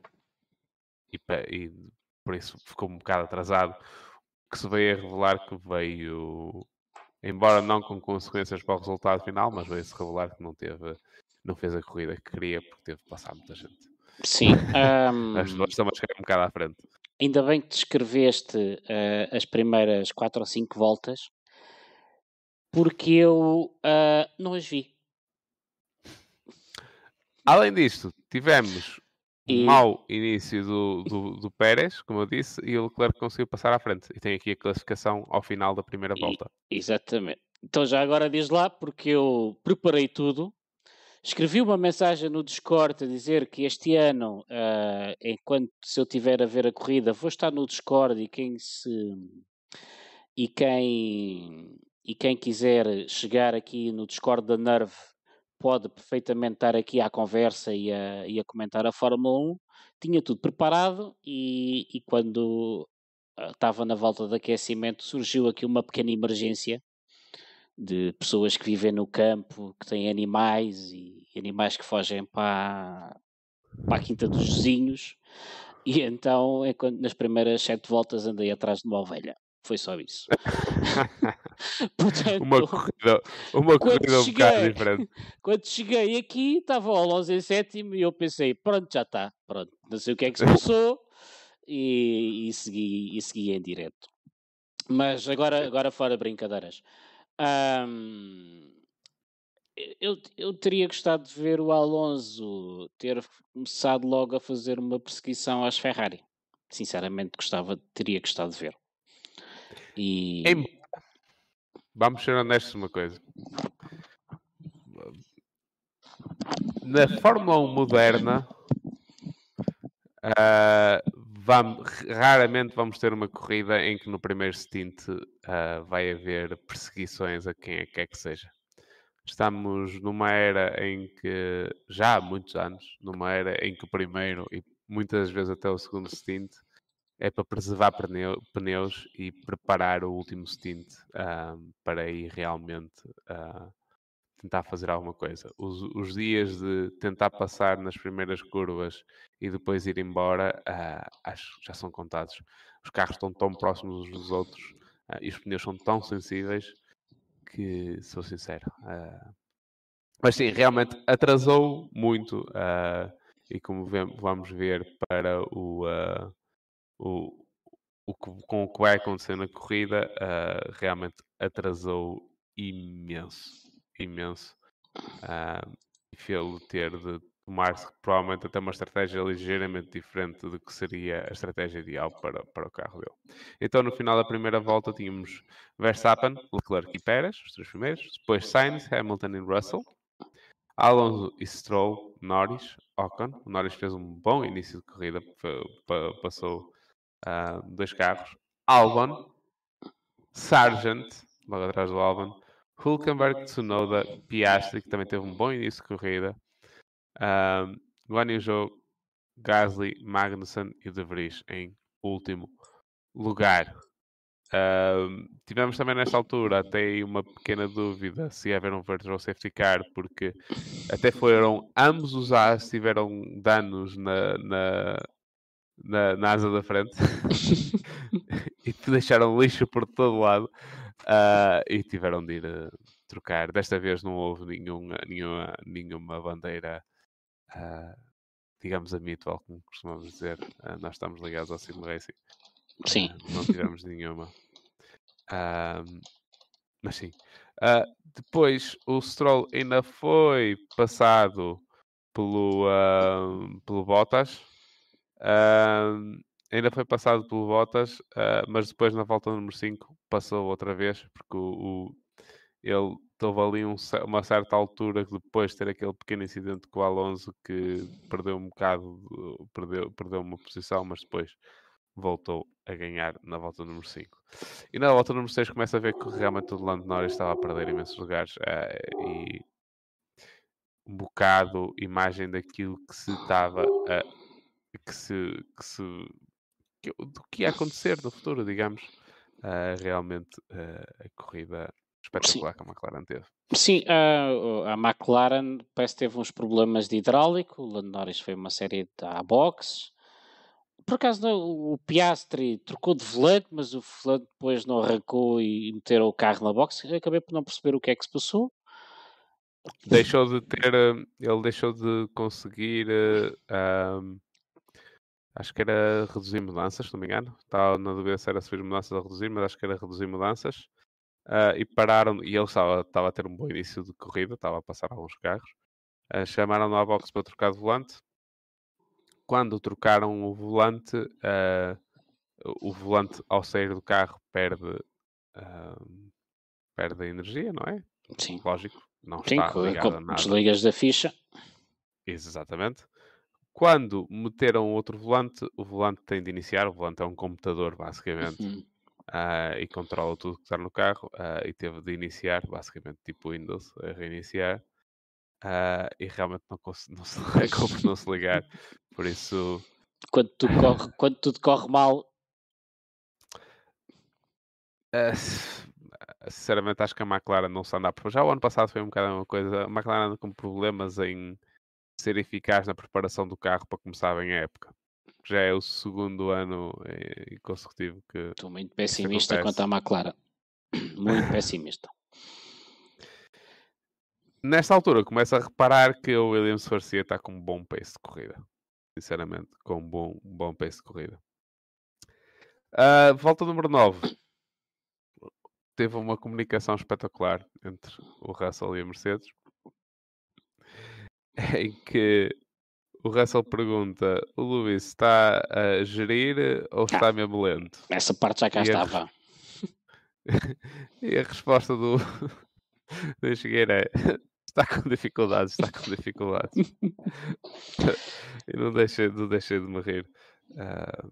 e, e, por isso ficou um bocado atrasado. Que se veio a revelar que veio, embora não com consequências para o resultado final, mas veio-se revelar que não teve, não fez a corrida que queria porque teve de passar muita gente. Sim. Um... As duas estão a chegar um bocado à frente. Ainda bem que descreveste uh, as primeiras quatro ou cinco voltas, porque eu uh, não as vi. Além disto, tivemos e... um mau início do, do, do, Pérez, como eu disse, e o Leclerc conseguiu passar à frente. E tem aqui a classificação ao final da primeira volta. E, exatamente. Então já agora diz lá, porque eu preparei tudo. Escrevi uma mensagem no Discord a dizer que este ano, uh, enquanto se eu tiver a ver a corrida, vou estar no Discord e quem se e quem e quem quiser chegar aqui no Discord da Nerve pode perfeitamente estar aqui à conversa e a, e a comentar a Fórmula 1. Tinha tudo preparado e, e quando ah, estava na volta de aquecimento surgiu aqui uma pequena emergência de pessoas que vivem no campo, que têm animais e animais que fogem para, para a quinta dos vizinhos. E então, é quando, nas primeiras sete voltas, andei atrás de uma ovelha. Foi só isso. Portanto, uma corrida, uma corrida um cheguei, bocado diferente. Quando cheguei aqui, estava o Alonso em sétimo e eu pensei, pronto, já está, pronto, não sei o que é que se passou e, e, segui, e segui em direto. Mas agora, agora fora brincadeiras. Eu, eu teria gostado de ver o Alonso ter começado logo a fazer uma perseguição às Ferrari. Sinceramente, gostava, teria gostado de ver. E... Vamos ser honestos uma coisa. Na Fórmula 1 moderna, uh, vamos, raramente vamos ter uma corrida em que no primeiro stint uh, vai haver perseguições a quem quer que seja. Estamos numa era em que, já há muitos anos, numa era em que o primeiro e muitas vezes até o segundo stint é para preservar pneu, pneus e preparar o último stint uh, para ir realmente uh, tentar fazer alguma coisa. Os, os, dias de tentar passar nas primeiras curvas e depois ir embora, uh, acho que já são contados. Os carros estão tão próximos uns dos outros e os pneus são tão sensíveis que, sou sincero. mas sim, realmente atrasou muito e como vamos ver para o o, o que, com o que vai acontecer na corrida uh, realmente atrasou imenso, imenso. Uh, e fez-lo ter de tomar provavelmente até uma estratégia ligeiramente diferente do que seria a estratégia ideal para, para o carro dele. Então, no final da primeira volta, tínhamos Verstappen, Leclerc e Pérez, os três primeiros, depois Sainz, Hamilton e Russell, Alonso e Stroll, Norris, Ocon. O Norris fez um bom início de corrida, passou uh, dois carros. Albon, Sargent, logo atrás do Albon, Hulkenberg, Tsunoda, Piastri, que também teve um bom início de corrida, uh, Guan Yu Gasly, Magnussen e De Vries em último lugar. Uh, tivemos também nesta altura até uma pequena dúvida se ia haver um virtual safety car, porque até foram ambos os as tiveram danos na, na, na, na asa da frente. E te deixaram lixo por todo lado uh, e tiveram de ir uh, trocar. Desta vez não houve nenhuma, nenhuma, nenhuma bandeira, uh, digamos, habitual, como costumamos dizer. nós estamos ligados ao Sim Racing. Sim. não tivemos nenhuma. mas sim. depois o Stroll ainda foi passado pelo, pelo Bottas ainda foi passado pelo Bottas, mas depois na volta número 5 passou outra vez, porque o, o ele teve ali um, uma certa altura depois de ter aquele pequeno incidente com o Alonso que perdeu um bocado, perdeu, perdeu uma posição, mas depois voltou a ganhar na volta número 5. E na volta número 6 começa a ver que realmente o Lando Norris estava a perder imensos lugares uh, e um bocado imagem daquilo que se estava a que se, que se que, do que ia acontecer no futuro, digamos. Uh, realmente uh, a corrida espetacular Sim. que a McLaren teve. Sim, a, a McLaren parece que teve uns problemas de hidráulico, o Lando Norris foi uma série de à box. Por acaso o Piastri trocou de volante, mas o volante depois não arrancou e meteram o carro na box. acabei por não perceber o que é que se passou. Deixou de ter, ele deixou de conseguir, uh, acho que era reduzir mudanças, se não me engano. Estava na dúvida se era subir mudanças ou reduzir, mas acho que era reduzir mudanças. Uh, e pararam, e ele estava, estava a ter um bom início de corrida, estava a passar alguns carros. Uh, chamaram-no à box para trocar de volante. Quando trocaram o volante, uh, o volante ao sair do carro perde, perde energia, não é? Sim. Lógico, não Sim, está ligado a nada. Desligas da ficha. Exatamente. Quando meteram outro volante, o volante tem de iniciar, o volante é um computador, basicamente. Uhum uh, e controla tudo que está no carro uh, e teve de iniciar, basicamente tipo Windows, a reiniciar. Uh, e realmente não, não se, não se ligar. Por isso. Quando tudo corre, quando tudo corre mal. sinceramente, acho que a McLaren não se anda por. Já o ano passado foi um bocado uma coisa. A McLaren anda com problemas em ser eficaz na preparação do carro para começar bem a época já é o segundo ano eh, consecutivo que. Estou muito pessimista quanto à McLaren. Muito pessimista. Nesta altura, começo a reparar que o Williams Garcia está com um bom pace de corrida. Sinceramente, com um bom, um bom pace de corrida. Uh, volta número 9. Teve uma comunicação espetacular entre o Russell e a Mercedes. Em que o Russell pergunta: o Luís está a gerir ou está ah, mesmo lento? Essa parte já cá e estava. A... e a resposta do, do é: está com dificuldades, está com dificuldades. e não deixei, não deixei de me rir. Uh,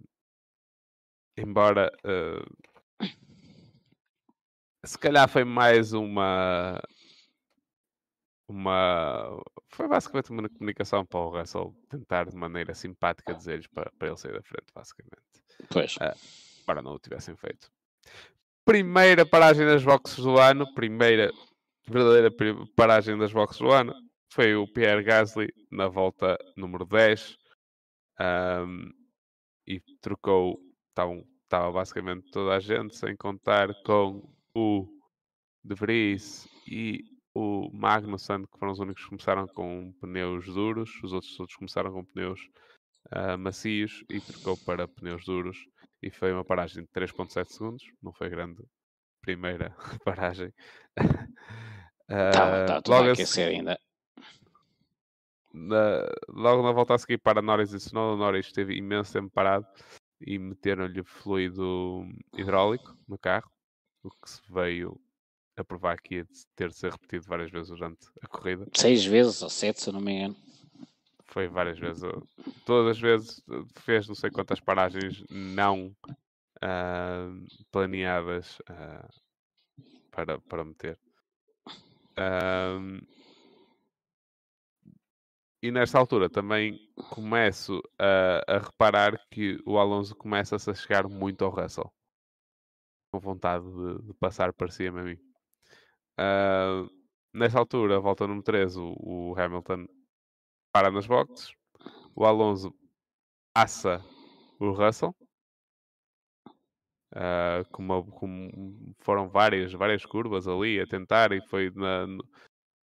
embora. Uh, se calhar foi mais uma uma. Foi basicamente uma comunicação para o Russell tentar de maneira simpática dizer-lhes para, para ele sair da frente, basicamente. Pois. Uh, para não o tivessem feito. Primeira paragem das boxes do ano, primeira verdadeira paragem das boxes do ano, foi o Pierre Gasly na volta número 10 um, e trocou, estava basicamente toda a gente, sem contar com o De Vries e o Magnussen, que foram os únicos que começaram com pneus duros, os outros todos começaram com pneus uh, macios e trocou para pneus duros e foi uma paragem de 3.7 segundos, não foi grande primeira paragem. Está uh, tá tudo logo a aquecer ainda. Na, logo na volta a seguir para Norris e Sonoda, Norris esteve imenso tempo parado e meteram-lhe fluido hidráulico no carro, o que se veio a provar que ia ter de ser repetido várias vezes durante a corrida. Seis vezes ou sete, se eu não me engano. Foi várias vezes. Todas as vezes fez não sei quantas paragens não uh, planeadas uh, para, para meter. Uh, e nesta altura também começo a, a reparar que o Alonso começa-se a chegar muito ao Russell. Com vontade de, de passar para cima a mim. Uh, nessa altura, volta número 3, o, o, Hamilton para nas boxes. O Alonso assa o Russell. Uh, foram várias, várias curvas ali a tentar e foi na,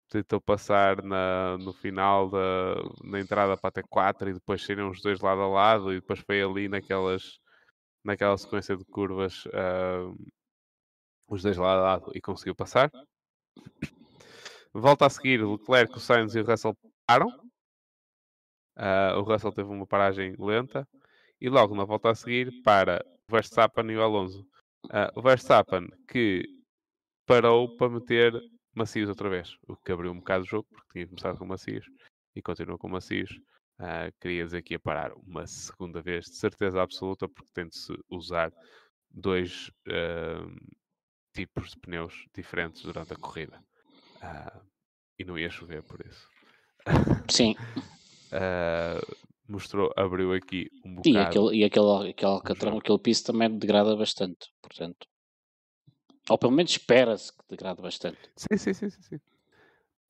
tentou passar na, no final da na entrada para até 4 e depois saíram os dois lado a lado e depois foi ali naquelas naquela sequência de curvas uh, os dois lado a lado e conseguiu passar Volta a seguir, Leclerc, o Sainz e o Russell param. Uh, o Russell teve uma paragem lenta. E logo na volta a seguir, para o Verstappen e o Alonso. Uh, o Verstappen que parou para meter macios outra vez. O que abriu um bocado o jogo, porque tinha começado com macios e continuou com macios. Uh, queria dizer que ia parar uma segunda vez, de certeza absoluta, porque tem de se usar dois uh, tipos de pneus diferentes durante a corrida. Uh, e não ia chover por isso. Sim. uh, mostrou, abriu aqui um E bocado. aquele, e aquele, aquele alcatrão, aquele piso também degrada bastante, portanto. Ou pelo menos espera-se que degrade bastante. Sim, sim, sim, sim. sim.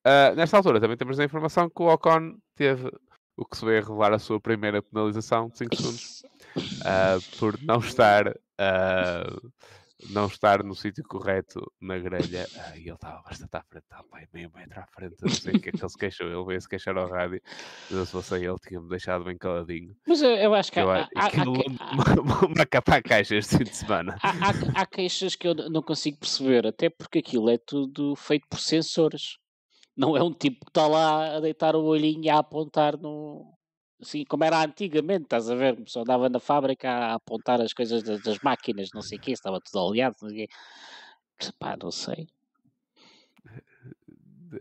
Ah, nesta altura também temos a informação que o Ocon teve o que se veio a revelar a sua primeira penalização de 5 segundos ah, por não estar ah, não estar no sítio correto na grelha Ah, e ele estava bastante à frente, estava pai, meio metro à frente, não sei o que é que ele se queixou, ele veio se queixar ao rádio, mas se fosse ele tinha-me deixado bem caladinho. Mas eu, eu acho que Que há, há, há, uma, capa à caixa este fim de semana. há- há- queixas que eu não consigo perceber, até porque aquilo é tudo feito por sensores. Não é um tipo que está lá a deitar o olhinho e a apontar no. Assim, como era antigamente, estás a ver? Só andava na fábrica a apontar as coisas das, das máquinas, não sei o quê, estava tudo oleado, não sei quê. Pá, não sei.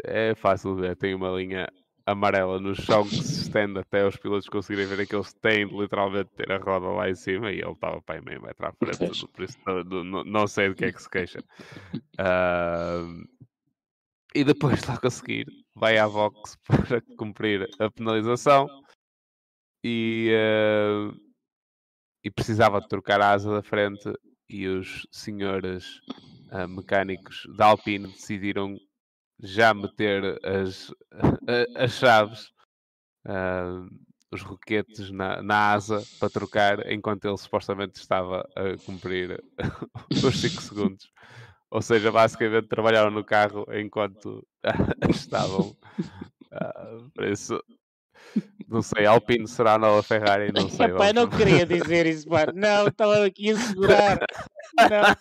É fácil ver, tem uma linha amarela no chão que se estende até os pilotos conseguirem ver que eles têm de literalmente ter a roda lá em cima e ele estava para aí meio metro à frente, por isso não, não- sei do que é que se queixa. Ah, e depois, logo a seguir, vai à box para cumprir a penalização e, ah, e precisava de trocar a asa da frente e os senhores ah, mecânicos da Alpine decidiram já meter as, as chaves, ah, os roquetes na, na asa para trocar enquanto ele supostamente estava a cumprir os 5 segundos. Ou seja, basicamente trabalharam no carro enquanto estavam. ah, por isso, não sei, Alpine será a nova Ferrari, não sei. Epá, não queria dizer isso, pá. Não, estava aqui a segurar. Não.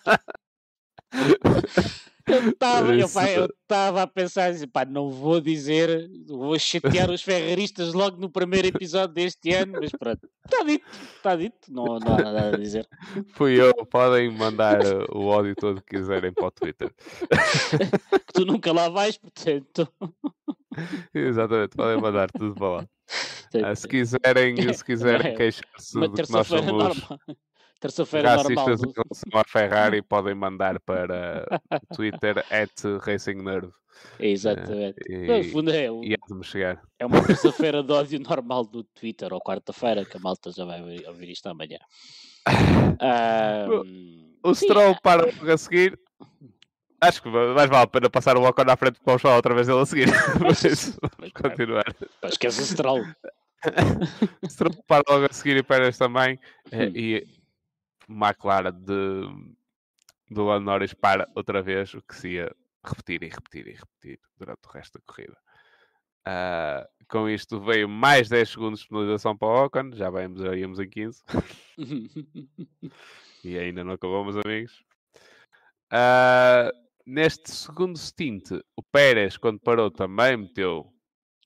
Eu estava eu, pá, eu Isso. estava a pensar assim, pá, não vou dizer, vou chatear os ferraristas logo no primeiro episódio deste ano, mas pronto, está dito, está dito, não, não há nada a dizer. Fui eu, podem mandar uh, o ódio todo que quiserem para o Twitter. Que tu nunca lá vais, portanto. Exatamente, podem mandar tudo para lá. Ah, se quiserem, se quiserem É, queixar-se uma de que nós terça-feira somos normal. Terça-feira normal. racistas em relação à Ferrari, podem mandar para o Twitter at Racing Nerve Exatamente. e, No fundo é, um- e chegar. é uma terça-feira de ódio normal do Twitter, ou quarta-feira, que a malta já vai ouvir, isto amanhã. Ahm, O Stroll para logo a seguir. Acho que mais vale a pena passar o Ocon à frente para vamos falar outra vez dele a seguir. Mas, claro. continuar. pá, Esquece o Stroll. Para logo a seguir e Pérez também. eh, Hum. E McLaren de, do Lando Norris para outra vez, o que se ia repetir e repetir e repetir durante o resto da corrida. Ah, com isto veio mais 10 segundos de penalização para o Ocon, já vamos, já íamos em 15 e ainda não acabou, meus amigos. Ah, neste segundo stint, o Pérez, quando parou, também meteu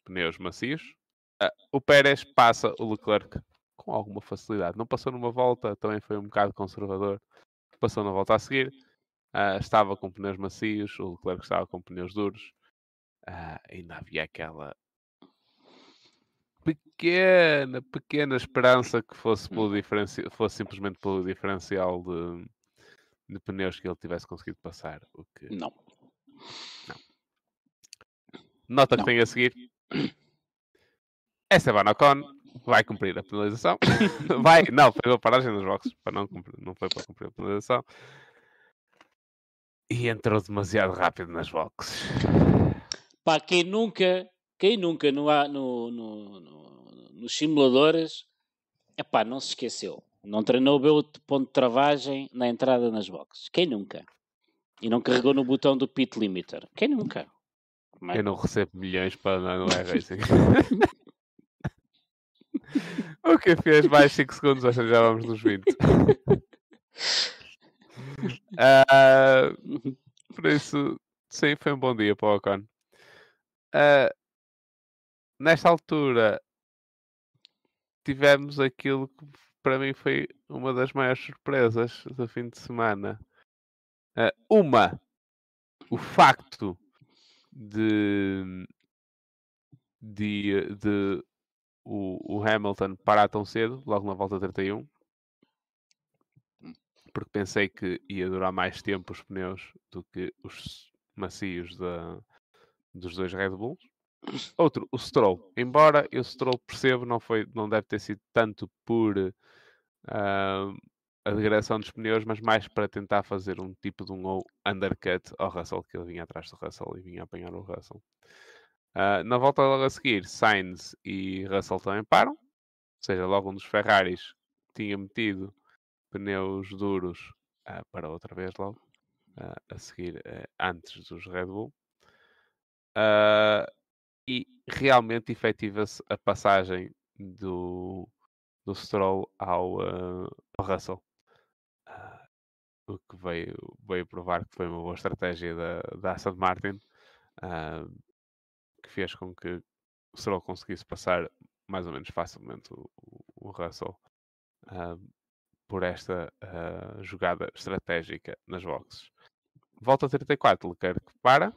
pneus macios. Ah, o Pérez passa o Leclerc com alguma facilidade. Não passou numa volta, também foi um bocado conservador. Passou na volta a seguir. Ah, estava com pneus macios, o Leclerc estava com pneus duros. Ah, ainda havia aquela pequena, pequena esperança que fosse, pelo diferenci... fosse simplesmente pelo diferencial de, de pneus que ele tivesse conseguido passar. O que... Não. Nota Não. que tem a seguir. Esteban Ocon vai cumprir a penalização. vai, não, foi a paragem nos boxes, para não, cumprir, não foi para cumprir a penalização. E entrou demasiado rápido nas boxes. Pá, quem nunca, quem nunca no, no, no, no- nos simuladores, epá, não se esqueceu. Não treinou o ponto de travagem na entrada nas boxes. Quem nunca? E não carregou no botão do pit limiter. Quem nunca? É? Eu não recebo milhões para andar no iRacing. o que fez mais 5 segundos, ou seja, já vamos nos 20. Ah, por isso, sim, foi um bom dia para o Ocon. Ah, nesta altura, tivemos aquilo que para mim foi uma das maiores surpresas do fim de semana. Ah, uma, o facto de, de, de o, o Hamilton parar tão cedo, logo na volta 31, porque pensei que ia durar mais tempo os pneus do que os macios da, dos dois Red Bulls. Outro, o Stroll. Embora eu Stroll percebo, não, foi, não deve ter sido tanto por ah, a degradação dos pneus, mas mais para tentar fazer um tipo de um undercut ao Russell, que ele vinha atrás do Russell e vinha apanhar o Russell. Ah, na volta logo a seguir, Sainz e Russell também param, ou seja, logo um dos Ferraris tinha metido pneus duros ah, para outra vez logo, ah, a seguir antes dos Red Bull. E realmente efetiva-se a passagem do, do Stroll ao, ao Russell. O que veio, veio provar que foi uma boa estratégia da, da Aston Martin, ah, que fez com que o Stroll conseguisse passar mais ou menos facilmente o, o- Russell ah, por esta ah, jogada estratégica nas boxes. Volta 34, Leclerc para.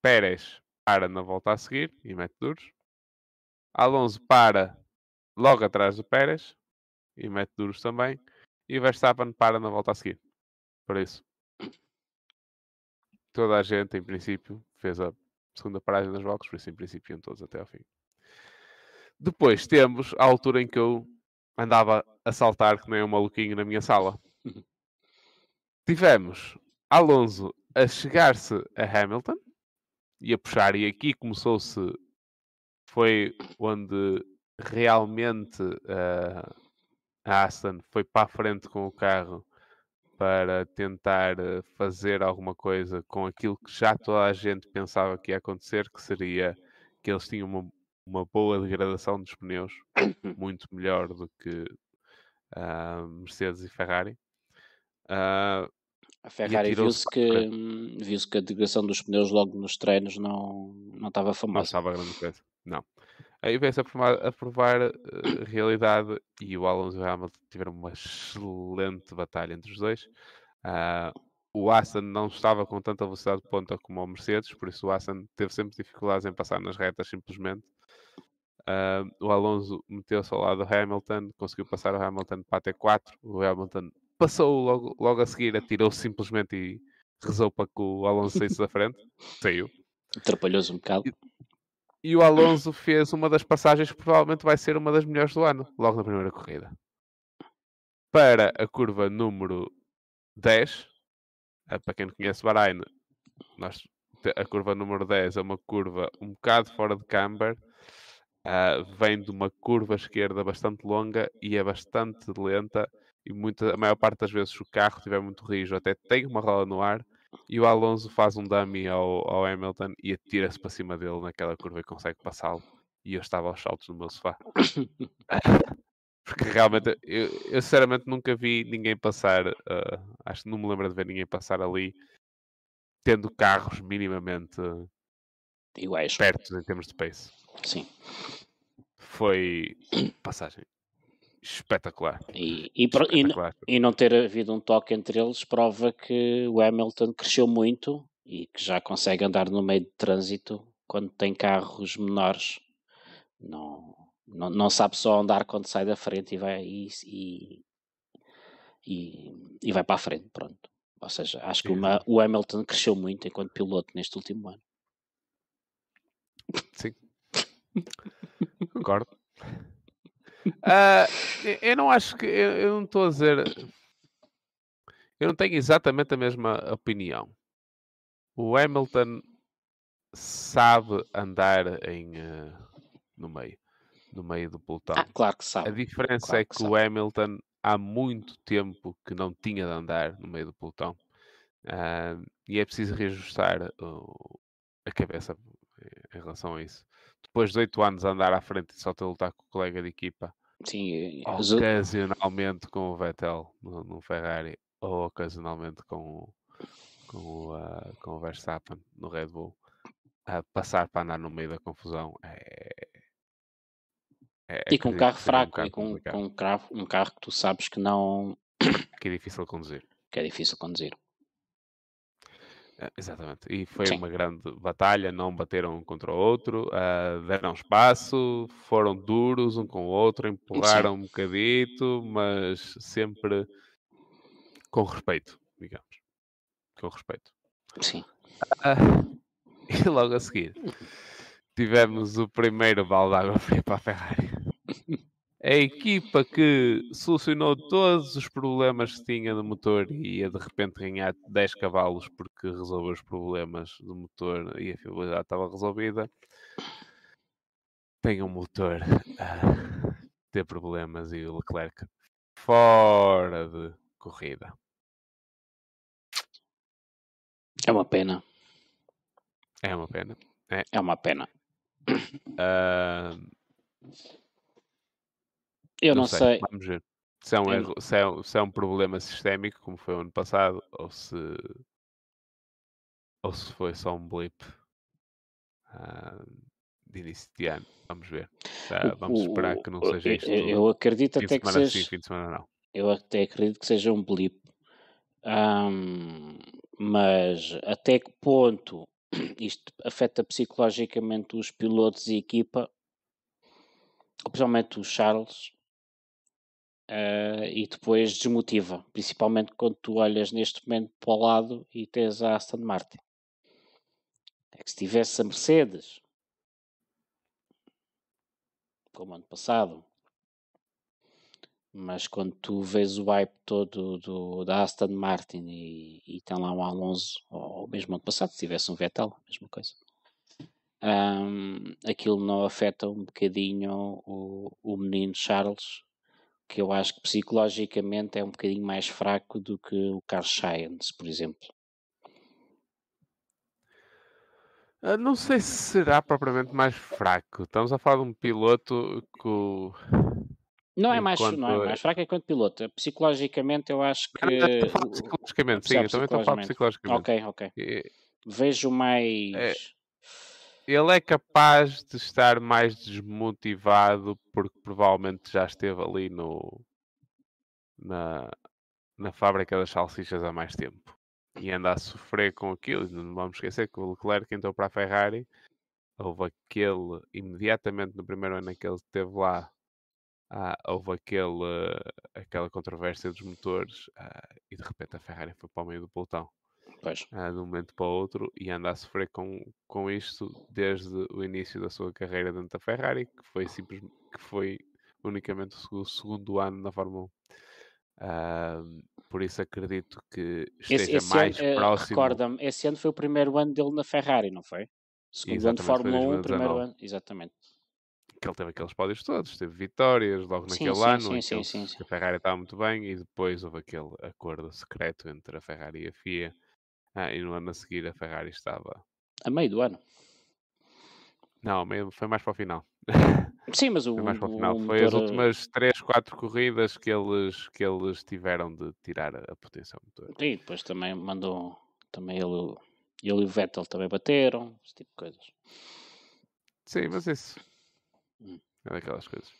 Pérez para na volta a seguir e mete duros. Alonso para logo atrás do Pérez e mete duros também. E Verstappen para na volta a seguir. Por isso, toda a gente, em princípio, fez a segunda paragem nas boxes, por isso, em princípio, iam todos até ao fim. Depois temos a altura em que eu andava a saltar que nem um maluquinho na minha sala. Tivemos Alonso a chegar-se a Hamilton e a puxar, e aqui começou-se, foi onde realmente eh, a Aston foi para a frente com o carro para tentar eh, fazer alguma coisa com aquilo que já toda a gente pensava que ia acontecer, que seria que eles tinham uma, uma boa degradação dos pneus, muito melhor do que ah, Mercedes e Ferrari. Ah, A Ferrari viu-se que, hum, viu-se que a degradação dos pneus logo nos treinos não, não estava não famosa. estava grande coisa. Não. A provar, a provar eh, a realidade e o Alonso e o Hamilton tiveram uma excelente batalha entre os dois. Ah, o Aston não estava com tanta velocidade de ponta como o Mercedes, por isso o Aston teve sempre dificuldades em passar nas retas simplesmente. Ah, o Alonso meteu-se ao lado do Hamilton, conseguiu passar o Hamilton para a T4. O Hamilton passou logo, logo a seguir, atirou-se simplesmente e rezou para que o Alonso saísse da frente. Saiu. Atrapalhou-se um bocado. E o Alonso fez uma das passagens que provavelmente vai ser uma das melhores do ano, logo na primeira corrida. Para a curva número 10, eh, para quem não conhece Bahrein, nós, a curva número 10 é uma curva um bocado fora de camber, ah, vem de uma curva esquerda bastante longa e é bastante lenta e muita, a maior parte das vezes o carro estiver muito rijo até tem uma roda no ar e o Alonso faz um dummy ao, ao Hamilton e atira-se para cima dele naquela curva e consegue passá-lo e eu estava aos saltos no meu sofá porque realmente eu, eu sinceramente nunca vi ninguém passar ah, acho que não me lembro de ver ninguém passar ali tendo carros minimamente Iguais. perto em termos de pace Sim. foi passagem espetacular. E, e, pro- e, espetacular. e não ter havido um toque entre eles prova que o Hamilton cresceu muito e que já consegue andar no meio de trânsito quando tem carros menores. Não, não, não sabe só andar quando sai da frente e vai, e, e, vai para a frente. Pronto. Ou seja, acho que o, Ma- o Hamilton cresceu muito enquanto piloto neste último ano. Sim. Concordo. Ah, eu- não acho que. Eu, eu não estou a dizer. Eu não tenho exatamente a mesma opinião. O Hamilton sabe andar em, eh, no meio. No meio do pelotão. Ah, claro que A sabe. diferença claro é que que o Hamilton há muito tempo que não tinha de andar no meio do pelotão. Ah, e é preciso reajustar a cabeça em relação a isso. Depois de oito anos a andar à frente e só ter lutar com o colega de equipa, Sim, ocasionalmente com o Vettel no, no Ferrari, ou ocasionalmente com o, com o, ah, com o Verstappen no Red Bull, a passar para andar no meio da confusão é. é- e com um carro um fraco bocado e com, com um, carro, um carro que tu sabes que não que é difícil conduzir. que é difícil conduzir. Ah, Exatamente. E foi Sim. uma grande batalha, não bateram um contra o outro, ah, deram espaço, foram duros um com o outro, empurraram um bocadito, mas sempre com respeito, digamos. Com respeito. Sim. Ah, E logo a seguir tivemos o primeiro balde de água fria para a Ferrari. A equipa que solucionou todos os problemas que tinha no motor e ia de repente ganhar 10 cavalos porque resolveu os problemas do motor e a fiabilidade estava resolvida, tem um motor a ter problemas e o Leclerc fora de corrida. É uma pena. É uma pena. É uma pena. Ah, Eu não, sei. Vamos ver. Se é, um erro- se, é, um- se é um problema sistémico, como foi o ano passado, ou se, ou se foi só um blip ah, de início de ano. Vamos ver. Ah, O- vamos esperar que não o- seja isto. Eu, eu acredito até que seja. sim, fim de semana não. Eu até acredito que seja um blip. Ahm, mas até que ponto isto afeta psicologicamente os pilotos e equipa, principalmente o Charles, ah, e depois desmotiva, principalmente quando tu olhas neste momento para o lado e tens a Aston Martin. É que se tivesse a Mercedes, como ano passado, mas quando tu vês o hype todo do, da Aston Martin e, e tem lá um Alonso, ou mesmo ano passado, se tivesse um Vettel, mesma coisa, ahm, aquilo não afeta um bocadinho o, o menino Charles, que eu acho que psicologicamente é um bocadinho mais fraco do que o Carlos Sainz, por exemplo. Ah, não sei se será propriamente mais fraco. Estamos a falar de um piloto que o- Não é mais, Enquanto não é é- mais fraco enquanto piloto. Psicologicamente eu acho não, que... o- psicologicamente, sim, eu também estou a falar psicologicamente. Ok, ok. E- Vejo mais... Ele é capaz de estar mais desmotivado porque provavelmente já esteve ali no na, na fábrica das salsichas há mais tempo e anda a sofrer com aquilo. Não vamos esquecer que o Leclerc entrou para a Ferrari, houve aquele imediatamente no primeiro ano que ele esteve lá. ah, houve aquele, eh, aquela controvérsia dos motores ah, e de repente a Ferrari foi para o meio do pelotão Pois. de um momento para o outro e anda a sofrer com, com isto desde o início da sua carreira dentro da Ferrari, que foi, simples, que foi unicamente o segu- segundo ano na Fórmula 1. Ah, por isso acredito que esteja Esse, esse mais ano, eh, próximo. recorda-me, esse ano foi o primeiro ano dele na Ferrari, não foi? Segundo ano de Exatamente, Fórmula 1, 2019. primeiro ano, exatamente. que ele teve aqueles pódios todos, teve vitórias logo Sim, naquele sim, ano, sim, sim, sim, a Ferrari estava muito bem, e depois houve aquele acordo secreto entre a Ferrari e a FIA, ah, e no ano a seguir a Ferrari estava. A meio do ano. Não, foi mais para o final. Sim, mas o, Foi mais para o o final. Foi as motor, eh, últimas 3, 4 corridas que eles, que eles tiveram de tirar a, potência ao motor. Sim, depois também mandou. Também ele, ele e o Vettel também bateram, esse tipo de coisas. Sim, mas isso Hum. é daquelas coisas.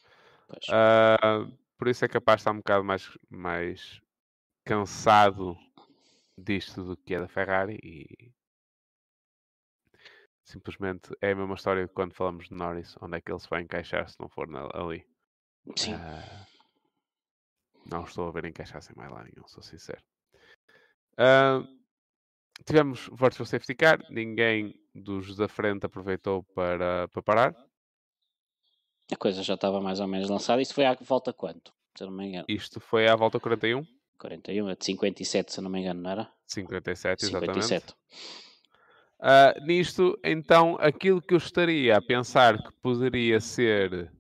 Ah, por isso é capaz de estar um bocado mais, mais cansado disto do que é da Ferrari e simplesmente é a mesma história de quando falamos de Norris, onde é que ele se vai encaixar se não for na- ali. Sim. Ah, não estou a ver encaixar-se em mais lá nenhum, sou sincero. Ah, tivemos Virtual Safety Car, ninguém dos da frente aproveitou para, para parar. A coisa já estava mais ou menos lançada. Isso foi à volta quanto? Se não me engano. Isto foi à volta 41, 41, a de 57, se eu não me engano, não era? 57, exatamente. 57. Ah, nisto, então, aquilo que eu estaria a pensar que poderia ser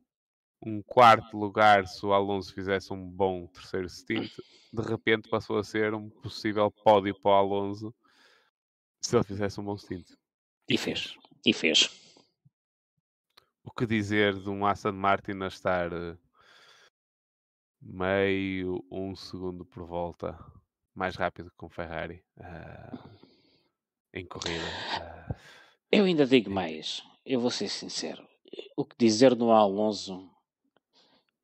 um quarto lugar se o Alonso fizesse um bom terceiro stint, de repente passou a ser um possível pódio para o Alonso se ele fizesse um bom stint. E fez. E fez. O que dizer de um Aston Martin a estar eh, meio, um segundo por volta mais rápido que um Ferrari ah, em corrida? Ah, Eu ainda digo mais. Eu vou ser sincero. O que dizer no Alonso,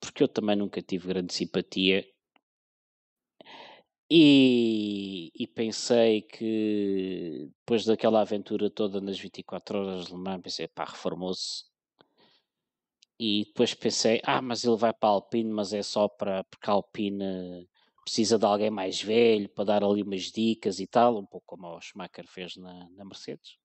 porque eu também nunca tive grande simpatia. E, e pensei que depois daquela aventura toda nas 24 horas de Le Mans, pensei, pá, reformou-se. E depois pensei, ah, mas ele vai para a Alpine, mas é só para porque a Alpine precisa de alguém mais velho para dar ali umas dicas e tal, um pouco como o Schumacher fez na, na Mercedes.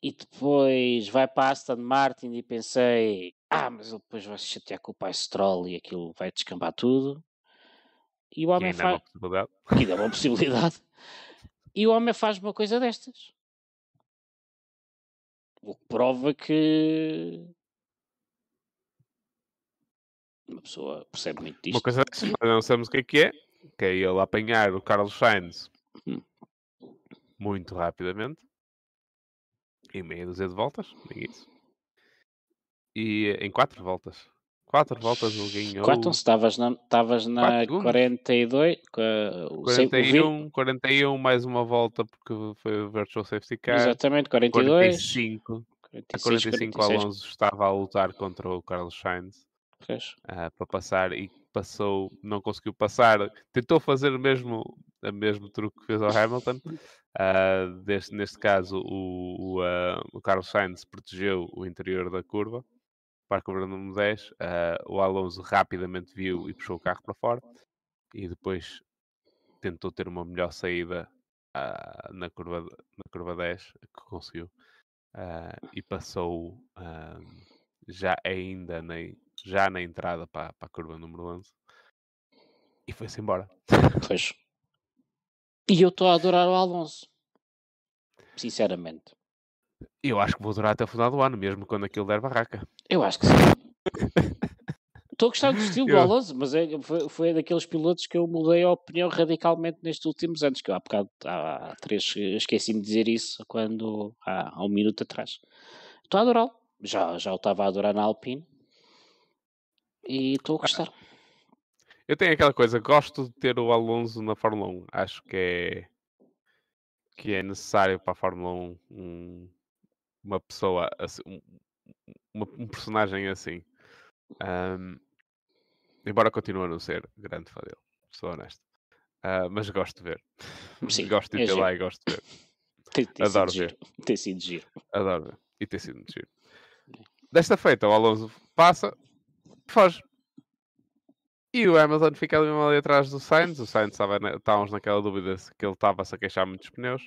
E depois vai para a Aston Martin e pensei, ah, mas ele depois vai se chatear com o pai Stroll e aquilo vai descambar tudo. E o homem é faz. Que ainda é uma possibilidade. E o homem faz uma coisa destas. O que prova que uma pessoa percebe muito Uma disto. coisa dessas, não sabemos o que é que é, que é ele apanhar o Carlos Sainz Hum. muito rapidamente, em meia dúzia de voltas, nem isso. E eh, em quatro voltas. Quatro voltas ele ganhou Quatro, estavas na, estavas na Quatro segundos. 42, com a- o sei- o vi- 41, 41 mais uma volta porque foi o Virtual Safety Car. exatamente, 42, 45. A 46, 45 46, Alonso estava a lutar contra o Carlos Sainz. ah, para passar e passou, não conseguiu passar, tentou fazer o mesmo, o mesmo truque que fez ao Hamilton. ah, deste, neste caso, o, o, ah, o Carlos Sainz protegeu o interior da curva para curva número 10. ah, o Alonso rapidamente viu e puxou o carro para fora e depois tentou ter uma melhor saída ah, na, curva, na curva 10 que conseguiu ah, e passou ah, já ainda na, já na entrada para, para a curva número 11 e foi-se embora. Pois. E eu estou a adorar o Alonso. Sinceramente. Eu acho que vou durar até o final do ano, mesmo quando aquilo der barraca. Eu acho que sim. Estou a gostar do estilo do Eu- Alonso, mas é- foi, foi daqueles pilotos que eu mudei a opinião radicalmente nestes últimos anos, que eu há bocado, há, há três, esqueci-me de dizer isso quando, há, há um minuto atrás. Estou a adorá-lo. Já, já o estava a adorar na Alpine. E estou a gostar. Eu tenho aquela coisa, gosto de ter o Alonso na Fórmula 1. Acho que é que é necessário para a Fórmula 1 um- uma pessoa assim, um, um personagem assim. Ahm, embora continue a não ser grande fã dele, sou honesto. Ah, mas gosto de ver. Sim, gosto de é ter lá e gosto de ver. Tem, tem Adoro sido giro. Tem sido giro. Adoro ver. E ter sido muito giro. Desta feita, o Alonso passa, foge. E o Hamilton fica ali ali atrás do Sainz. O Sainz estava na, estávamos naquela dúvida se que ele estava-se a queixar muito dos pneus.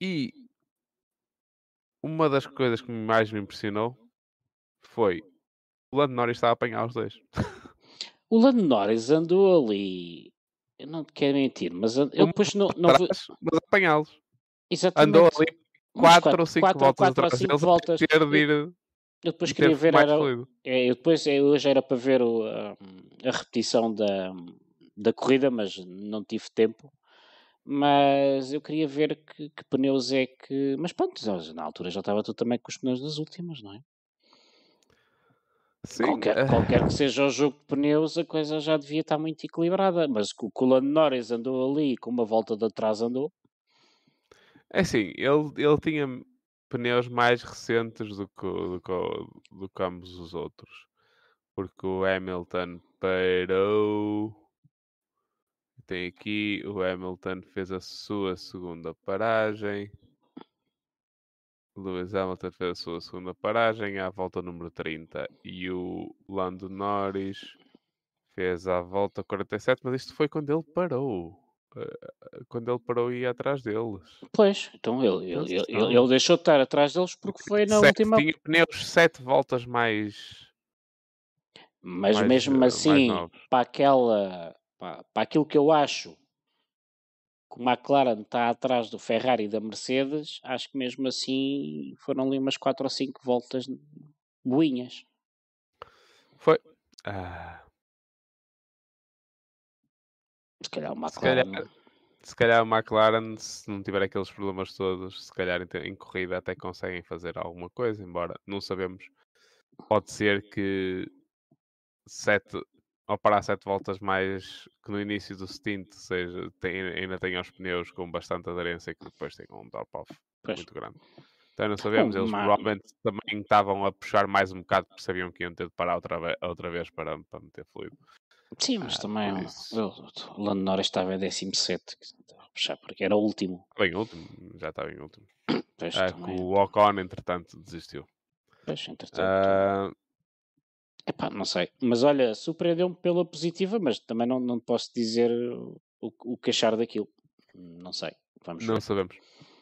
E uma das coisas que mais me impressionou foi o Lando Norris estava a apanhar os dois. O Lando Norris andou ali. Eu não te quero mentir, mas an- eu depois não, não mas apanhá-los. Exatamente. Andou ali Umas 4 ou 5 quatro- voltas quatro ou atrás cinco deles a voltas. ter de ir, Eu depois de queria ver, era, é, eu depois, é, hoje era para ver o, a, a repetição da, da corrida, mas não tive tempo. Mas eu queria ver que, que pneus é que. Mas pronto, na altura já estava tudo também com os pneus das últimas, não é? Sim, Qualquer, qualquer que seja o jogo de pneus, a coisa já devia estar muito equilibrada. Mas que o Lando Norris andou ali, com uma volta de atrás andou. É assim, ele, ele tinha pneus mais recentes do que, do, que, do que ambos os outros. Porque o Hamilton parou. Tem aqui, o Hamilton fez a sua segunda paragem. Lewis Hamilton fez a sua segunda paragem à volta número 30. E o Lando Norris fez à volta 47, mas isto foi quando ele parou. Eh, Quando ele parou e ia atrás deles. Pois, então ele, ele, ele, estão- ele deixou de estar atrás deles porque foi na Sete- última. Tinha pneus 7 voltas mais. Mas mais, mesmo eh, assim, para aquela. Para, para aquilo que eu acho que o McLaren está atrás do Ferrari e da Mercedes, acho que mesmo assim foram ali umas 4 ou 5 voltas boinhas. Foi. Ah, Se calhar o Se calhar- McLaren. se calhar o McLaren, se não tiver aqueles problemas todos, se calhar em, em corrida até conseguem fazer alguma coisa, embora não sabemos. Pode ser que sete, ao parar sete voltas mais que no início do stint seja, tem- ainda tenham os pneus com bastante aderência que depois tenham um drop-off muito grande. Então não sabemos, eles Ma- provavelmente também estavam a puxar mais um bocado porque sabiam que iam ter de parar outra, ve- outra vez para, para meter fluido. Sim, mas Ah, também o- Lando Norris estava em 17, que estava a puxar, porque era o último. Estava em último, já estava em último. Pois, Ah, também, o Ocon, entretanto, desistiu. pois, entretanto. Ah, Epá, não sei. Mas olha, surpreendeu-me pela positiva, mas também não, não posso dizer o, o que achar daquilo. Não sei. Vamos não ver. sabemos.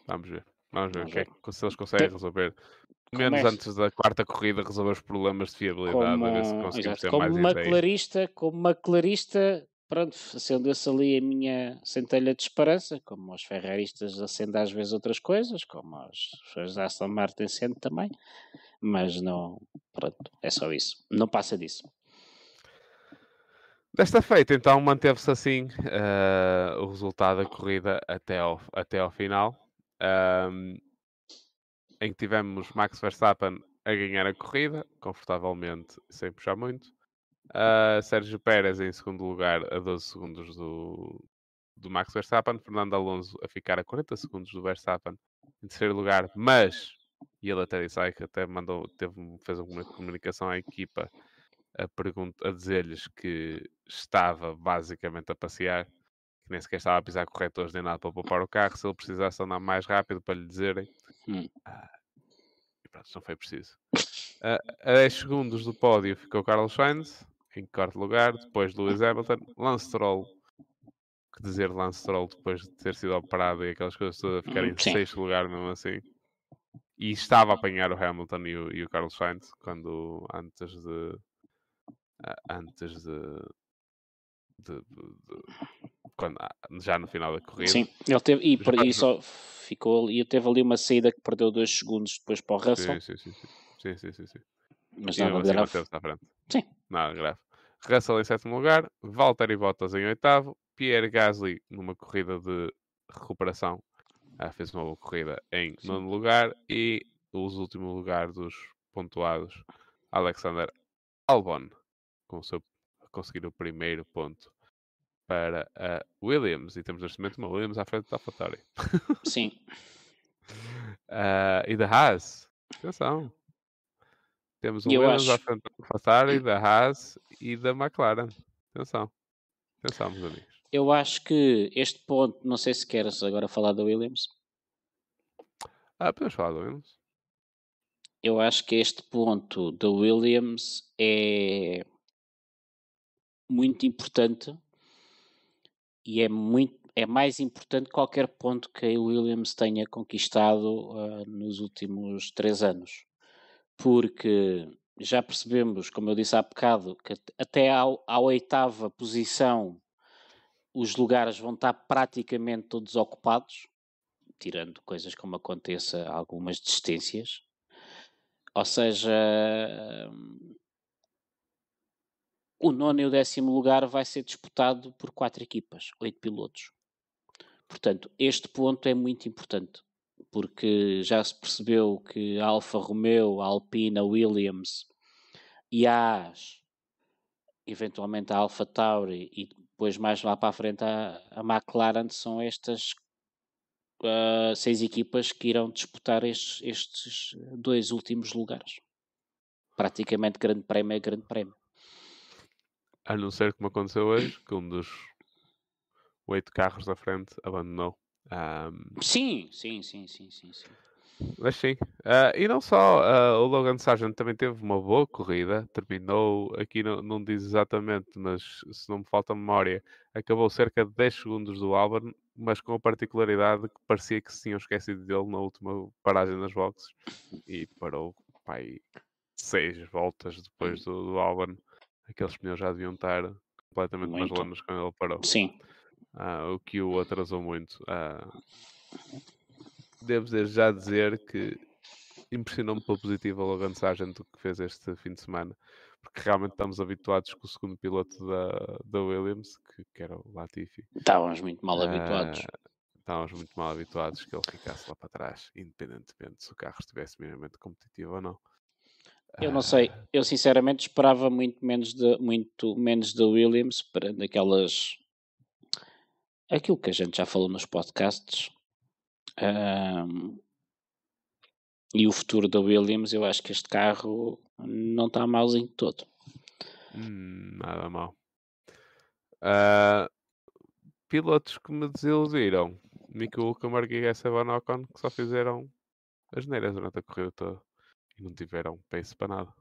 Vamos ver. Vamos ver, Vamos o que é se eles conseguem Tem- resolver. Menos Começa- antes da quarta corrida, resolver os problemas de fiabilidade. a ver se como, conseguimos ter como mais uma clarista, como uma clarista, pronto, acendeu-se ali a minha centelha de esperança, como os ferraristas acendem às vezes outras coisas, como as pessoas da Aston Martin acendem também, mas não, pronto, é só isso, não passa disso. Desta feita, então, manteve-se assim eh, o resultado da corrida até ao, até ao final, ahm, em que tivemos Max Verstappen a ganhar a corrida, confortavelmente, sem puxar muito. Ah, Sérgio Pérez em segundo lugar, a 12 segundos do, do Max Verstappen. Fernando Alonso a ficar a 40 segundos do Verstappen em terceiro lugar, mas, e ele até disse ai, que até mandou, teve, fez uma comunicação à equipa a, pergunta, a dizer-lhes que estava basicamente a passear, que nem sequer estava a pisar corretores nem nada para poupar o carro, se ele precisasse andar mais rápido para lhe dizerem. Hum. Ah, e pronto, não foi preciso. A, a 10 segundos do pódio ficou Carlos Sainz, em quarto lugar, depois Lewis Hamilton, Lance Stroll, que dizer Lance Stroll depois de ter sido operado e aquelas coisas todas a ficar em Sim. sexto lugar mesmo assim. E estava a apanhar o Hamilton e o, e o Carlos Sainz quando antes de antes de, de- de- quando, já no final da corrida. Sim, ele teve, e, per- e só ficou ali, teve ali uma saída que perdeu dois segundos depois para o Russell, Sim, sim, sim, sim. Sim, sim, sim, sim. mas E nada assim à frente. Sim. Nada grave. Russell em sétimo lugar, Valtteri Bottas em oitavo, Pierre Gasly numa corrida de recuperação, ah, fez uma boa corrida em Sim. nono lugar e os últimos lugares dos pontuados, Alexander Albon, com o seu, conseguir o primeiro ponto para a Williams. E temos neste momento uma Williams à frente da AlphaTauri. Sim, Ah, e da Haas. Atenção. Temos o Williams à acho- frente da AlphaTauri, da Haas e da McLaren. Atenção. Atenção, meus amigos. eu acho que este ponto, não sei se queres agora falar da Williams, Ah, podemos falar do Williams? eu acho que este ponto da Williams é muito importante e é muito é mais importante que qualquer ponto que a Williams tenha conquistado ah, nos últimos três anos porque já percebemos, como eu disse há bocado, que at- até ao- à oitava posição os lugares vão estar praticamente todos ocupados, tirando coisas como aconteça algumas distâncias. Ou seja, o nono e o décimo lugar vai ser disputado por quatro equipas, oito pilotos. Portanto, este ponto é muito importante, porque já se percebeu que a Alfa Romeo, a Alpine, a Williams e a AS, eventualmente a Alfa Tauri e depois mais lá para a frente a, a McLaren são estas ah, seis equipas que irão disputar estes, estes dois últimos lugares. Praticamente grande prémio é grande prémio. A não ser como aconteceu hoje, que um dos oito carros da frente abandonou. Ahm, Sim, sim, sim, sim, sim, sim. mas sim. Ah, e não só, ah, o Logan Sargent também teve uma boa corrida. Terminou, aqui não, não diz exatamente, mas se não me falta memória, acabou cerca de 10 segundos do Albon, mas com a particularidade que parecia que se tinham esquecido dele na última paragem nas boxes e parou, pai, seis voltas depois do, do Albon. Aqueles pneus já deviam estar completamente nas lonas quando ele parou. Sim, Ah, o que o atrasou muito. Ah, devo desde já dizer que impressionou-me pela positiva o Logan Sargent o que fez este fim de semana, porque realmente estamos habituados com o segundo piloto da, da Williams, que, que era o Latifi. estávamos muito mal habituados. Ah, estávamos muito mal habituados que ele ficasse lá para trás, independentemente se o carro estivesse minimamente competitivo ou não. Eu não sei, eu sinceramente esperava muito menos de muito menos da Williams para daquelas aquilo que a gente já falou nos podcasts ahm, e o futuro da Williams, eu acho que este carro não está malzinho todo. Hum, nada mal. Ah, pilotos que me desiludiram. Nico Hulkenberg e Esteban Ocon que só fizeram as neiras durante a corrida toda e não tiveram pace para nada.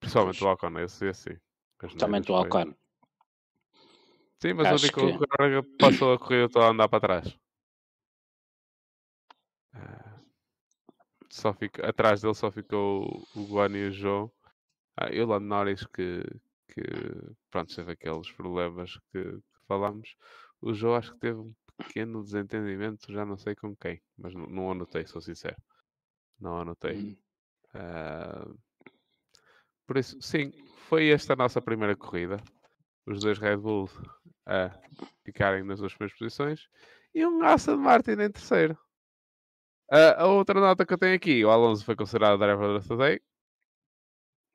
Principalmente Pois. o Ocon, esse, esse sim. Neiras estou ao foi-. Sim, mas Acho o Nico que- Hulkenberg passou a corrida toda a andar para trás. Ah, só fica, atrás dele só ficou o Guan e o João. Ah, e o Lando Norris que, que pronto, teve aqueles problemas que, que falámos. O João acho que teve um pequeno desentendimento, já não sei com quem, mas não, não anotei, sou sincero. Não anotei. Hum. Ah, por isso, sim, foi esta a nossa primeira corrida. Os dois Red Bull a ficarem nas duas primeiras posições e um Aston Martin em terceiro. A outra nota que eu tenho aqui, o Alonso foi considerado driver of the day.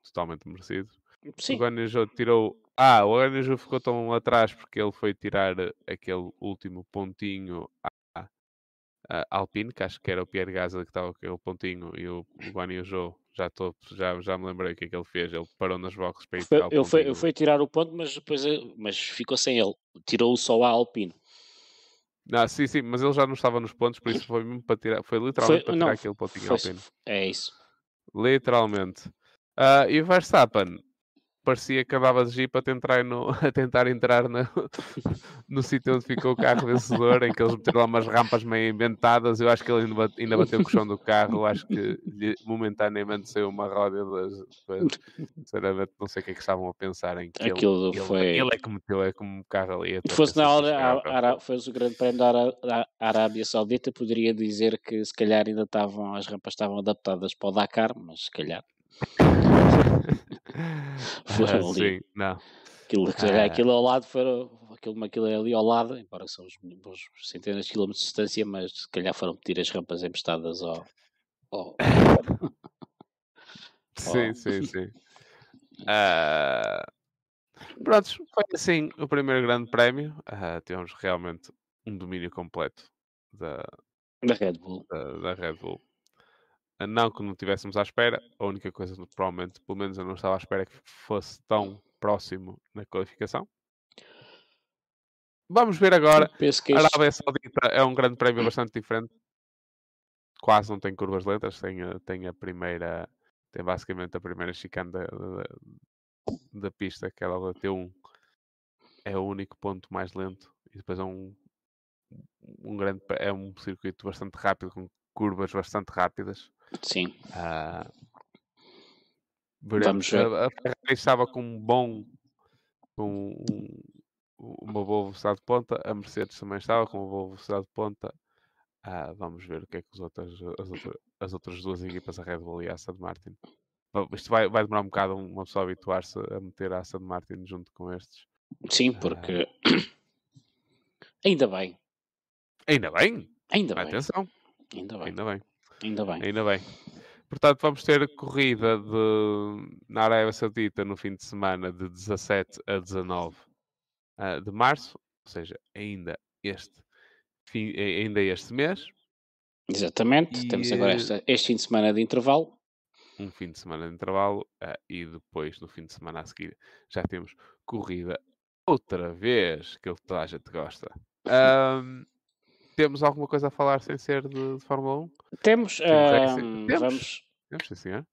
Totalmente merecido. O Sim, Guanaju tirou. Ah, o Guanaju ficou tão atrás porque ele foi tirar aquele último pontinho à, à Alpine, que acho que era o Pierre Gasly que estava com aquele pontinho, e o, o já, tô, já, já me lembrei o que é que ele fez. Ele parou nas boxes para ir foi, ele, foi, pontinho. ele foi tirar o ponto, mas depois eh, mas ficou sem ele. Tirou só a Alpine. Não, sim, sim, mas ele já não estava nos pontos, por isso foi mesmo para tirar. Foi literalmente para tirar aquele pontinho foi- Alpine. É isso. Literalmente. Ah, e o Verstappen parecia que andava de jeep a tentar, no, a tentar entrar no, no sítio onde ficou o carro vencedor, em que eles meteram lá umas rampas meio inventadas. Eu acho que ele ainda, bate- ainda bateu com o chão do carro. Eu acho que momentaneamente saiu uma roda. Das, sinceramente, não sei o que é que estavam a pensar em que ele- Aquilo ele, foi- ele é que meteu é como um carro ali. a fosse na se hora, fosse o grande prémio da Arábia Saudita, poderia dizer que se calhar ainda estavam, as rampas estavam adaptadas para o Dakar, mas se calhar foram Ah, ali. sim, não. Aquilo, Ah. aquilo ao lado, foram, aquilo, aquilo é ali ao lado, embora são uns, uns centenas de quilómetros de distância, mas se calhar foram pedir as rampas emprestadas ao. ao- Sim, sim, sim. Ah, pronto, foi assim o primeiro grande prémio. Ah, tivemos realmente um domínio completo da, da Red Bull. da, da Red Bull. Não que não estivéssemos à espera, a única coisa que provavelmente, pelo menos eu não estava à espera que fosse tão próximo na qualificação. Vamos ver agora. A Arábia Saudita é um grande prémio bastante diferente. Quase não tem curvas lentas, tem, a- tem a primeira, tem basicamente a primeira chicane da, da, da pista, que ela da T1 é o único ponto mais lento e depois é um, um grande é um circuito bastante rápido com curvas bastante rápidas. Sim, Ah, Vamos veremos. ver. A, a Ferrari estava com um bom com um- uma boa velocidade de ponta, a Mercedes também estava com uma boa velocidade de ponta. Ah, vamos ver o que é que os outras, as, outra- as outras duas equipas, a Red Bull e a Aston Martin. Isto vai, vai demorar um bocado uma pessoa habituar-se a meter a Aston Martin junto com estes. sim, porque ainda bem, Ainda bem! ainda bem, Atenção! ainda bem, Ainda bem. Ainda bem. Ainda bem. Portanto, vamos ter corrida de, na Arábia Saudita no fim de semana de 17 a 19 ah, de março, ou seja, ainda este, fim, eh, ainda este mês, Exatamente, E, temos agora esta- este fim de semana de intervalo. um fim de semana de intervalo ah, e depois, no fim de semana a seguir, já temos corrida outra vez, que toda a gente gosta. Ahm, temos alguma coisa a falar sem ser de, de Fórmula 1? Temos, racing. ahm, Temos. vamos, Temos, sim, senhor.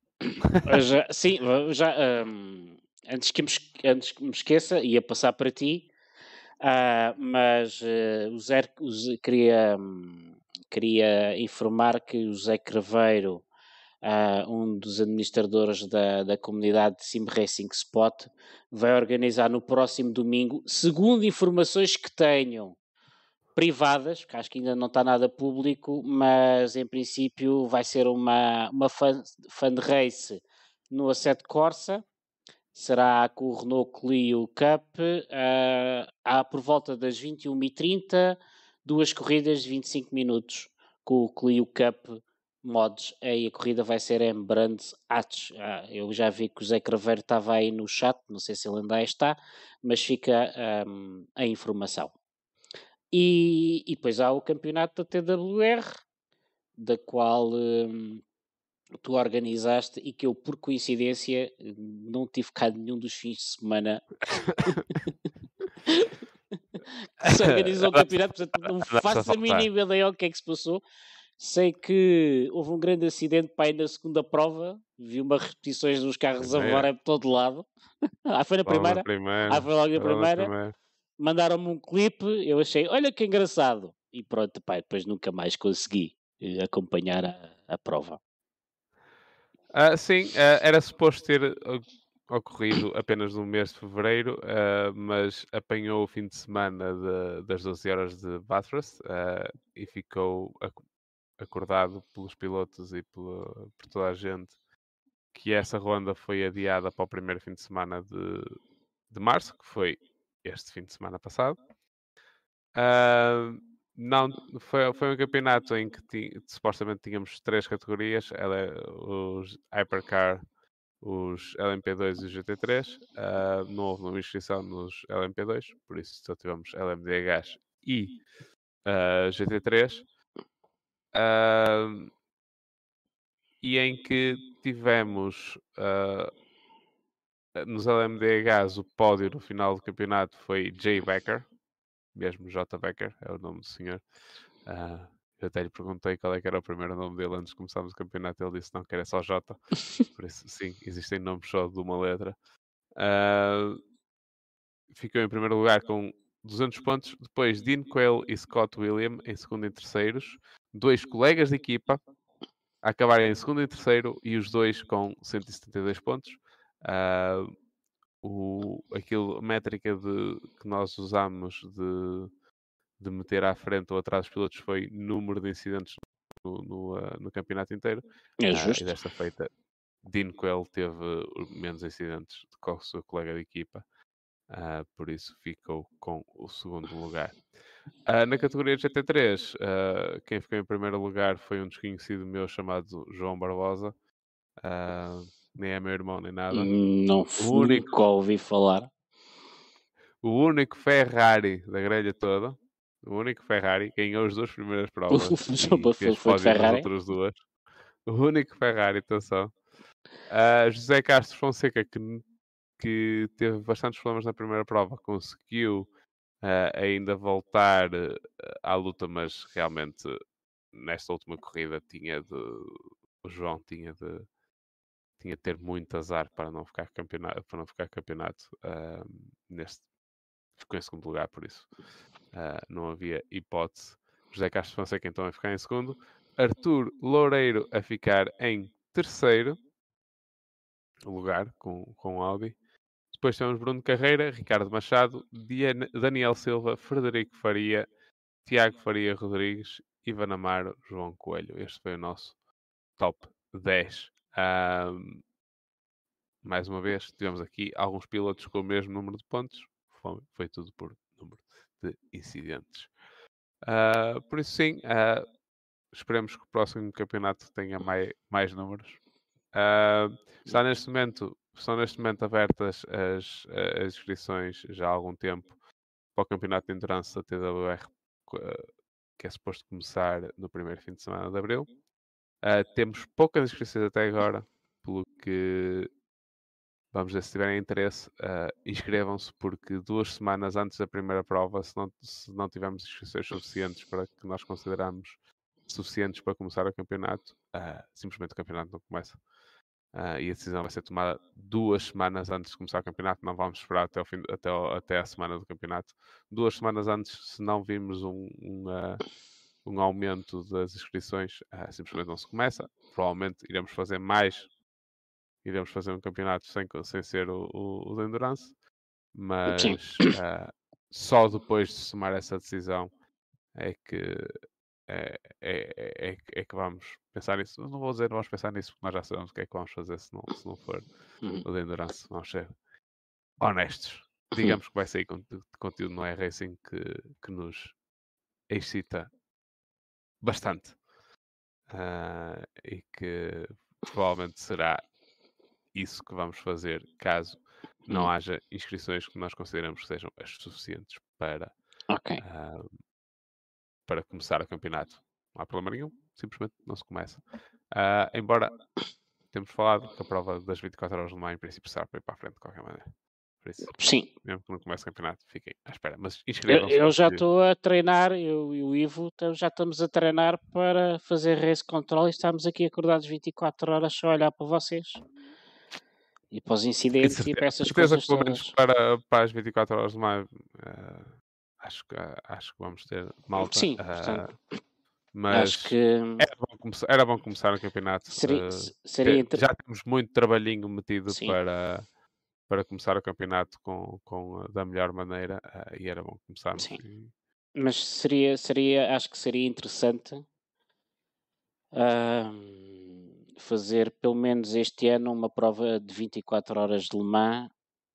Ah, já- sim, já, ahm, antes, que me, es- antes que me esqueça, ia passar para ti, ah, mas eh, o Zé, o Zé- queria, hum, queria informar que o Zé Craveiro, ah, um dos administradores da, da comunidade de Sim Racing Spot, vai organizar no próximo domingo, segundo informações que tenho privadas, porque acho que ainda não está nada público, mas em princípio vai ser uma, uma race no Assetto Corsa. Será com o Renault Clio Cup ah, há por volta das 21h30, duas corridas de 25 minutos com o Clio Cup mods. Aí a corrida vai ser em Brands Hatch. Ah, eu já vi que o Zé Craveiro estava aí no chat, não sei se ele ainda está, mas fica ahm, a informação. E, e depois há o campeonato da TWR, da qual hum, tu organizaste e que eu, por coincidência, não tive cá nenhum dos fins de semana que se organizou o campeonato, portanto não faço a mínima ideia o que é que se passou. Sei que houve um grande acidente para ir na segunda prova, vi umas repetições dos carros a voarem por todo lado. ah, foi na primeira? Ah, foi logo na primeira primeira. Mandaram-me um clipe, eu achei, olha que engraçado. E pronto, pá, depois nunca mais consegui. eh, acompanhar a, a prova. Ah, sim, ah, era suposto ter ah, ocorrido apenas no mês de fevereiro, mas apanhou o fim de semana de- das 12 horas de Bathurst e ficou ac- acordado pelos pilotos e por toda a gente que essa ronda foi adiada para o primeiro fim de semana de, de março, que foi este fim de semana passado. Ah, não, foi, foi um campeonato em que ti- supostamente tínhamos três categorias, é os Hypercar, os LMP2 e os GT3. Ah, não houve nenhuma inscrição nos LMP2, por isso só tivemos LMDH e ah, GT3. Ah, e em que tivemos ah, nos LMDHs o pódio no final do campeonato foi Jay Becker, mesmo J. Becker, é o nome do senhor. Ah, eu até lhe perguntei qual é que era o primeiro nome dele antes de começarmos o campeonato. Ele disse não, que era só J. Por isso, sim, existem nomes só de uma letra. Ah, ficou em primeiro lugar com 200 pontos. Depois, Dean Quayle e Scott William em segundo e terceiros. Dois colegas de equipa a acabarem em segundo e terceiro e os dois com 172 pontos. Ah, o, aquilo, a métrica de, que nós usamos de, de meter à frente ou atrás dos pilotos foi número de incidentes no, no, ah, no campeonato inteiro. É Ah, justo. e desta feita, Dean Quell teve uh, menos incidentes do que o seu colega de equipa, ah, por isso ficou com o segundo lugar. Ah, na categoria GT3, ah, quem ficou em primeiro lugar foi um desconhecido meu chamado João Barbosa. Nem é meu irmão nem nada. Não f- nunca ouvi falar. O único Ferrari da grelha toda. O único Ferrari ganhou as duas primeiras provas. E foi Ferrari? outras duas. O único Ferrari, atenção. Ah, José Castro Fonseca, que, que teve bastantes problemas na primeira prova, conseguiu ah, ainda voltar ah, à luta, mas realmente nesta última corrida tinha de. O João tinha de tinha de ter muito azar para não ficar campeonato, para não ficar campeonato ah, neste ficou em segundo lugar por isso ah, não havia hipótese. José Castro Fonseca então a ficar em segundo. Arthur Loureiro a ficar em terceiro lugar com, com o Audi depois temos Bruno Carreira, Ricardo Machado Diana- Daniel Silva, Frederico Faria Tiago Faria Rodrigues Ivan Amaro, João Coelho. Este foi o nosso top 10 Ahm, mais uma vez, tivemos aqui alguns pilotos com o mesmo número de pontos. Foi, foi tudo por número de incidentes. Ah, por isso, sim, ah, esperemos que o próximo campeonato tenha mai- mais números. Ah, está neste momento, estão neste momento abertas as, as inscrições já há algum tempo para o campeonato de endurance da TWR, que é suposto começar no primeiro fim de semana de abril. Ah, temos poucas inscrições até agora, pelo que vamos ver se tiverem interesse, ah, inscrevam-se, porque duas semanas antes da primeira prova, se não, se não tivermos inscrições suficientes para que nós consideramos suficientes para começar o campeonato, ah, simplesmente o campeonato não começa. Ah, e a decisão vai ser tomada duas semanas antes de começar o campeonato. Não vamos esperar até, o fim, até, até a semana do campeonato. Duas semanas antes, se não vimos um, um, ah, um aumento das inscrições, ah, simplesmente não se começa. Provavelmente iremos fazer mais, iremos fazer um campeonato sem, sem ser o, o, o de Endurance, mas ah, só depois de tomar essa decisão é que, é, é, é, é que- é vamos pensar nisso. Não vou dizer vamos pensar nisso, porque nós já sabemos o que é que vamos fazer se não, se não for Uhum. o de Endurance. Vamos ser honestos. Digamos que vai sair conteúdo, conteúdo no iRacing que, que nos excita bastante. Ah, e que provavelmente será isso que vamos fazer caso não Hum. haja inscrições que nós consideramos que sejam as suficientes para, Ok. ah, para começar o campeonato. Não há problema nenhum, simplesmente não se começa. Ah, embora temos falado que a prova das 24 horas de mar em princípio será para ir para a frente de qualquer maneira. Isso, Sim, mesmo que não comece o campeonato, fiquem à espera. Mas eu, eu já estou a treinar, eu e o Ivo tam- já estamos a treinar para fazer race control e estamos aqui acordados 24 horas só a olhar para vocês. E para os incidentes e para essas certeza coisas que pelo menos para, para as 24 horas de maio, eh, acho, que, acho que vamos ter malta. Sim, portanto. Mas Acho que era, bom começar, era bom começar o campeonato. seria, eh, se- seria inter- já temos muito trabalhinho metido Sim. para, para começar o campeonato com, com, da melhor maneira eh, e era bom começarmos. Sim. e- Mas seria, seria, acho que seria interessante ahm, fazer pelo menos este ano uma prova de 24 horas de Le Mans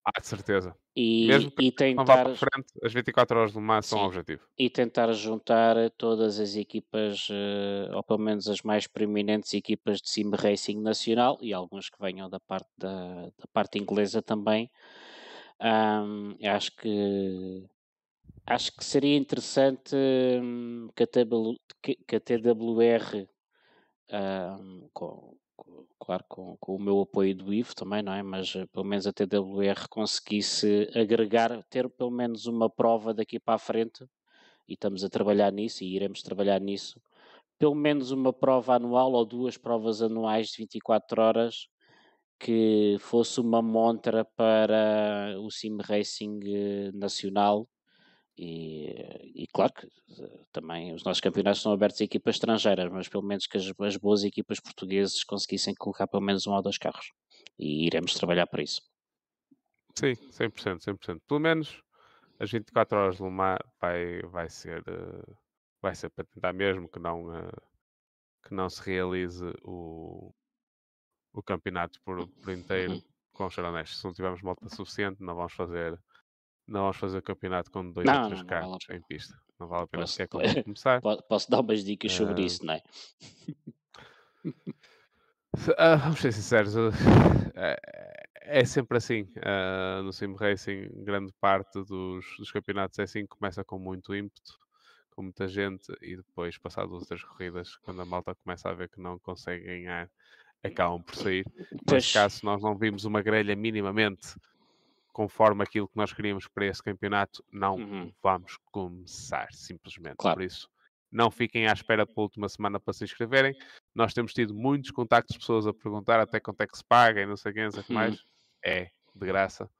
Ah, de certeza. E, Mesmo que e tentar para frente, as 24 horas Le Mans são o objetivo. e tentar juntar todas as equipas, eh, ou pelo menos as mais proeminentes equipas de sim racing nacional e alguns que venham da parte da, da parte inglesa também. Ahm, acho que acho que seria interessante hum, que a, TW que- que a TWR com, com- claro com, com o meu apoio do IVO também, não é? Mas eh, pelo menos a TWR conseguisse agregar, ter pelo menos uma prova daqui para a frente e estamos a trabalhar nisso e iremos trabalhar nisso. Pelo menos uma prova anual ou duas provas anuais de 24 horas que fosse uma montra para o sim racing eh, nacional e, e claro que eh, também os nossos campeonatos são abertos a equipas estrangeiras, mas pelo menos que as, as boas equipas portuguesas conseguissem colocar pelo menos um ou dois carros e iremos trabalhar para isso. Sim, 100%, 100%. Pelo menos as 24 horas de Le Mans vai, vai, ser, eh, vai ser para tentar mesmo que não, eh, que não se realize o, o campeonato por, por inteiro Uhum. com ser honestos. Se não tivermos malta suficiente, não vamos fazer não vamos fazer o campeonato com dois Não, ou três não, não vale a carros pena. em pista. Não vale a pena Posso- sequer como começar. Po- Posso dar umas dicas sobre Ah, isso, não é? Ah, vamos ser sinceros, uh, é, é sempre assim. ah, no Sim Racing, grande parte dos, dos campeonatos é assim, começa com muito ímpeto, com muita gente, e depois, passado duas ou três corridas, quando a malta começa a ver que não consegue ganhar, acabam por sair. Pois. Neste caso, nós não vimos uma grelha minimamente conforme aquilo que nós queríamos para esse campeonato, não Uhum. vamos começar, simplesmente. Claro. Por isso, não fiquem à espera pela última semana para se inscreverem. Nós temos tido muitos contactos de pessoas a perguntar até quanto é que se paga e não sei quem, não sei que Uhum. mais. É, de graça.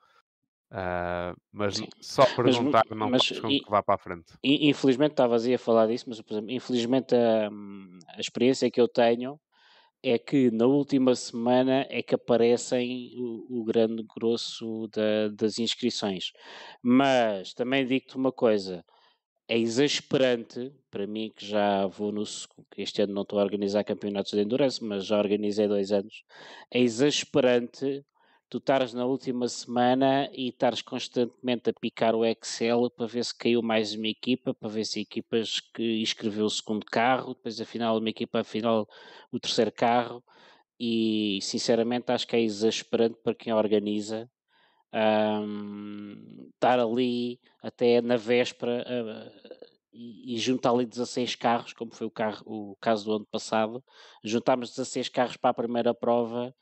Ah, mas Sim. só perguntar não mas faz com e- que vá para a frente. Infelizmente estavas aí a falar disso, mas por exemplo, infelizmente a, a experiência que eu tenho é que na última semana é que aparecem o, o grande grosso da- das inscrições. Mas também digo-te uma coisa, é exasperante para mim que já vou no este ano não estou a organizar campeonatos de endurance, mas já organizei dois anos. É exasperante tu estares na última semana e estares constantemente a picar o Excel para ver se caiu mais uma equipa, para ver se equipas que inscreveu o segundo carro, depois afinal uma equipa afinal o terceiro carro. E sinceramente acho que é exasperante para quem organiza ahm, estar ali até na véspera e, e juntar ali 16 carros, como foi o, carro, o caso do ano passado, juntámos 16 carros para a primeira prova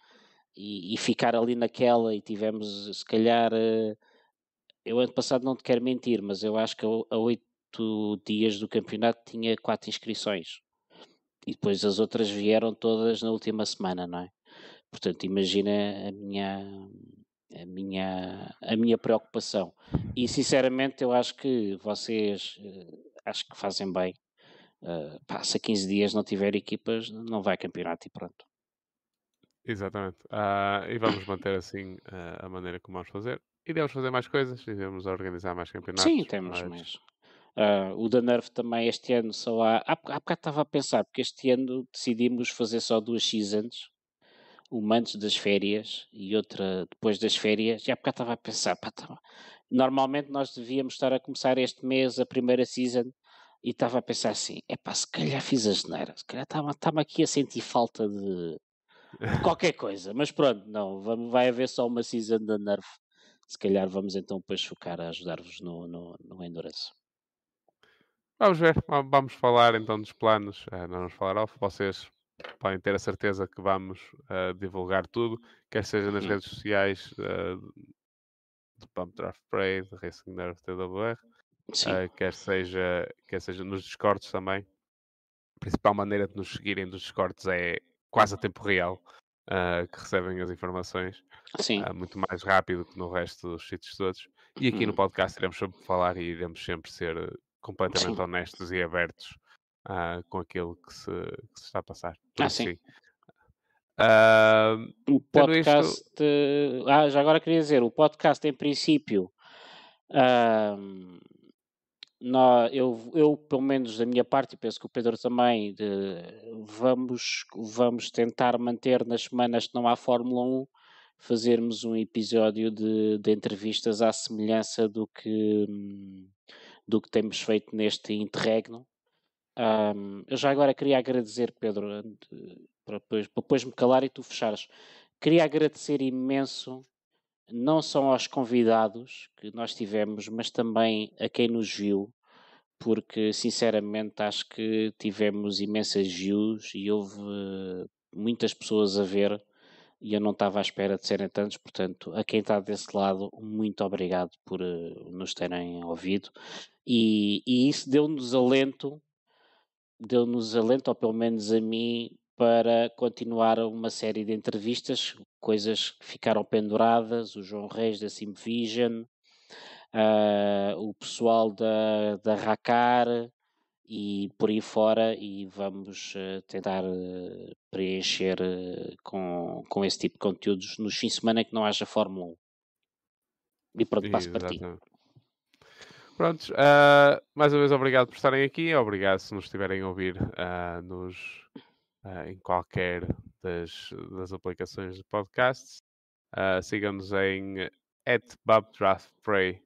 e, e ficar ali naquela e tivemos se calhar eh, eu ano passado não te quero mentir, mas eu acho que a oito dias do campeonato tinha quatro inscrições e depois as outras vieram todas na última semana, não é? Portanto, imagina a minha a minha a minha preocupação e sinceramente eu acho que vocês eh, acho que fazem bem. Uh, pá, se a 15 dias não tiver equipas, não vai campeonato e pronto. Exatamente. Ah, e vamos manter assim ah, a maneira como vamos fazer. Iremos fazer mais coisas, iremos organizar mais campeonatos. Sim, temos mas- mais. Ah, o da Nerf também este ano só há. Há, há bocado estava a pensar, porque este ano decidimos fazer só duas seasons, uma antes das férias e outra depois das férias. E há bocado estava a pensar, pá, tá- normalmente nós devíamos estar a começar este mês a primeira season e estava a pensar assim: é pá, se calhar fiz a geneira, se calhar estava estava aqui a sentir falta de qualquer coisa, mas pronto, não, vamos, vai haver só uma season da Nerf. Se calhar vamos então depois focar a ajudar-vos no, no, no Endurance. Vamos ver, va- vamos falar então dos planos. eh, não vamos falar off, vocês podem ter a certeza que vamos eh, divulgar tudo, quer seja nas Uhum. redes sociais eh, de Pump Draft Parade, de Racing Nerve TWR, eh, quer, seja, quer seja nos Discords também. A principal maneira de nos seguirem dos Discords é quase a tempo real eh, que recebem as informações. sim. ah, muito mais rápido que no resto dos sítios todos. E aqui no Uhum. podcast iremos sempre falar e iremos sempre ser eh, completamente Sim. honestos e abertos ah, com aquilo que se, que se está a passar. Ah, sim. Ah, O isto- podcast. eh, Ah, já agora queria dizer, o podcast, em princípio, ahm, nó- eu, eu, pelo menos da minha parte, e penso que o Pedro também, de- vamos, vamos tentar manter nas semanas que não há Fórmula 1, fazermos um episódio de, de entrevistas à semelhança do que, do que temos feito neste interregno. Ahm, eu já agora queria agradecer, Pedro, para depois, para depois me calar e tu fechares. Queria agradecer imenso, não só aos convidados que nós tivemos, mas também a quem nos viu, porque sinceramente acho que tivemos imensas views e houve eh, muitas pessoas a ver e eu não estava à espera de serem tantos, portanto, a quem está desse lado, muito obrigado por eh, nos terem ouvido. E, e isso deu-nos alento deu-nos alento, ou pelo menos a mim, para continuar uma série de entrevistas, coisas que ficaram penduradas, o João Reis da Simvision, ah, o pessoal da, da Racar e por aí fora, e vamos eh, tentar eh, preencher com, com esse tipo de conteúdos nos fins de semana que não haja Fórmula 1. E pronto, passo para ti. Prontos, ah, mais uma vez obrigado por estarem aqui, obrigado se nos estiverem a ouvir ah, nos, ah, em qualquer das, das aplicações de podcasts. Sigam-nos em @babdraftpray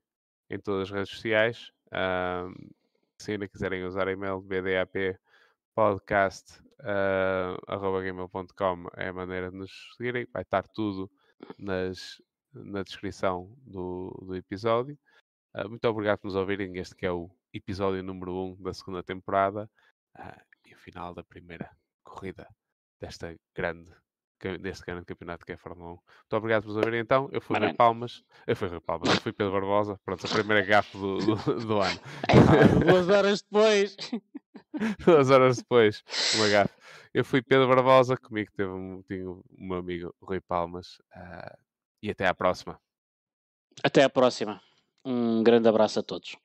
em todas as redes sociais. Se ainda quiserem usar e-mail bdap podcast gmail.com é a maneira de nos seguirem. Vai estar tudo nas, na descrição do, do episódio. Ah, muito obrigado por nos ouvirem. Este que é o episódio número 1 um da segunda temporada ah, e o final da primeira corrida desta grande, deste grande campeonato que é a Fórmula 1. Muito obrigado por nos ouvirem então. Eu fui Rui Maravilha. Palmas. Eu fui Rui Palmas. Eu fui Pedro Barbosa. Pronto, a primeira gafe do, do, do ano. Duas horas depois. Duas horas depois, uma gafe. Eu fui Pedro Barbosa. Comigo teve um, tinha o meu amigo Rui Palmas. ah, e até à próxima. Até à próxima. Um grande abraço a todos.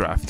Draft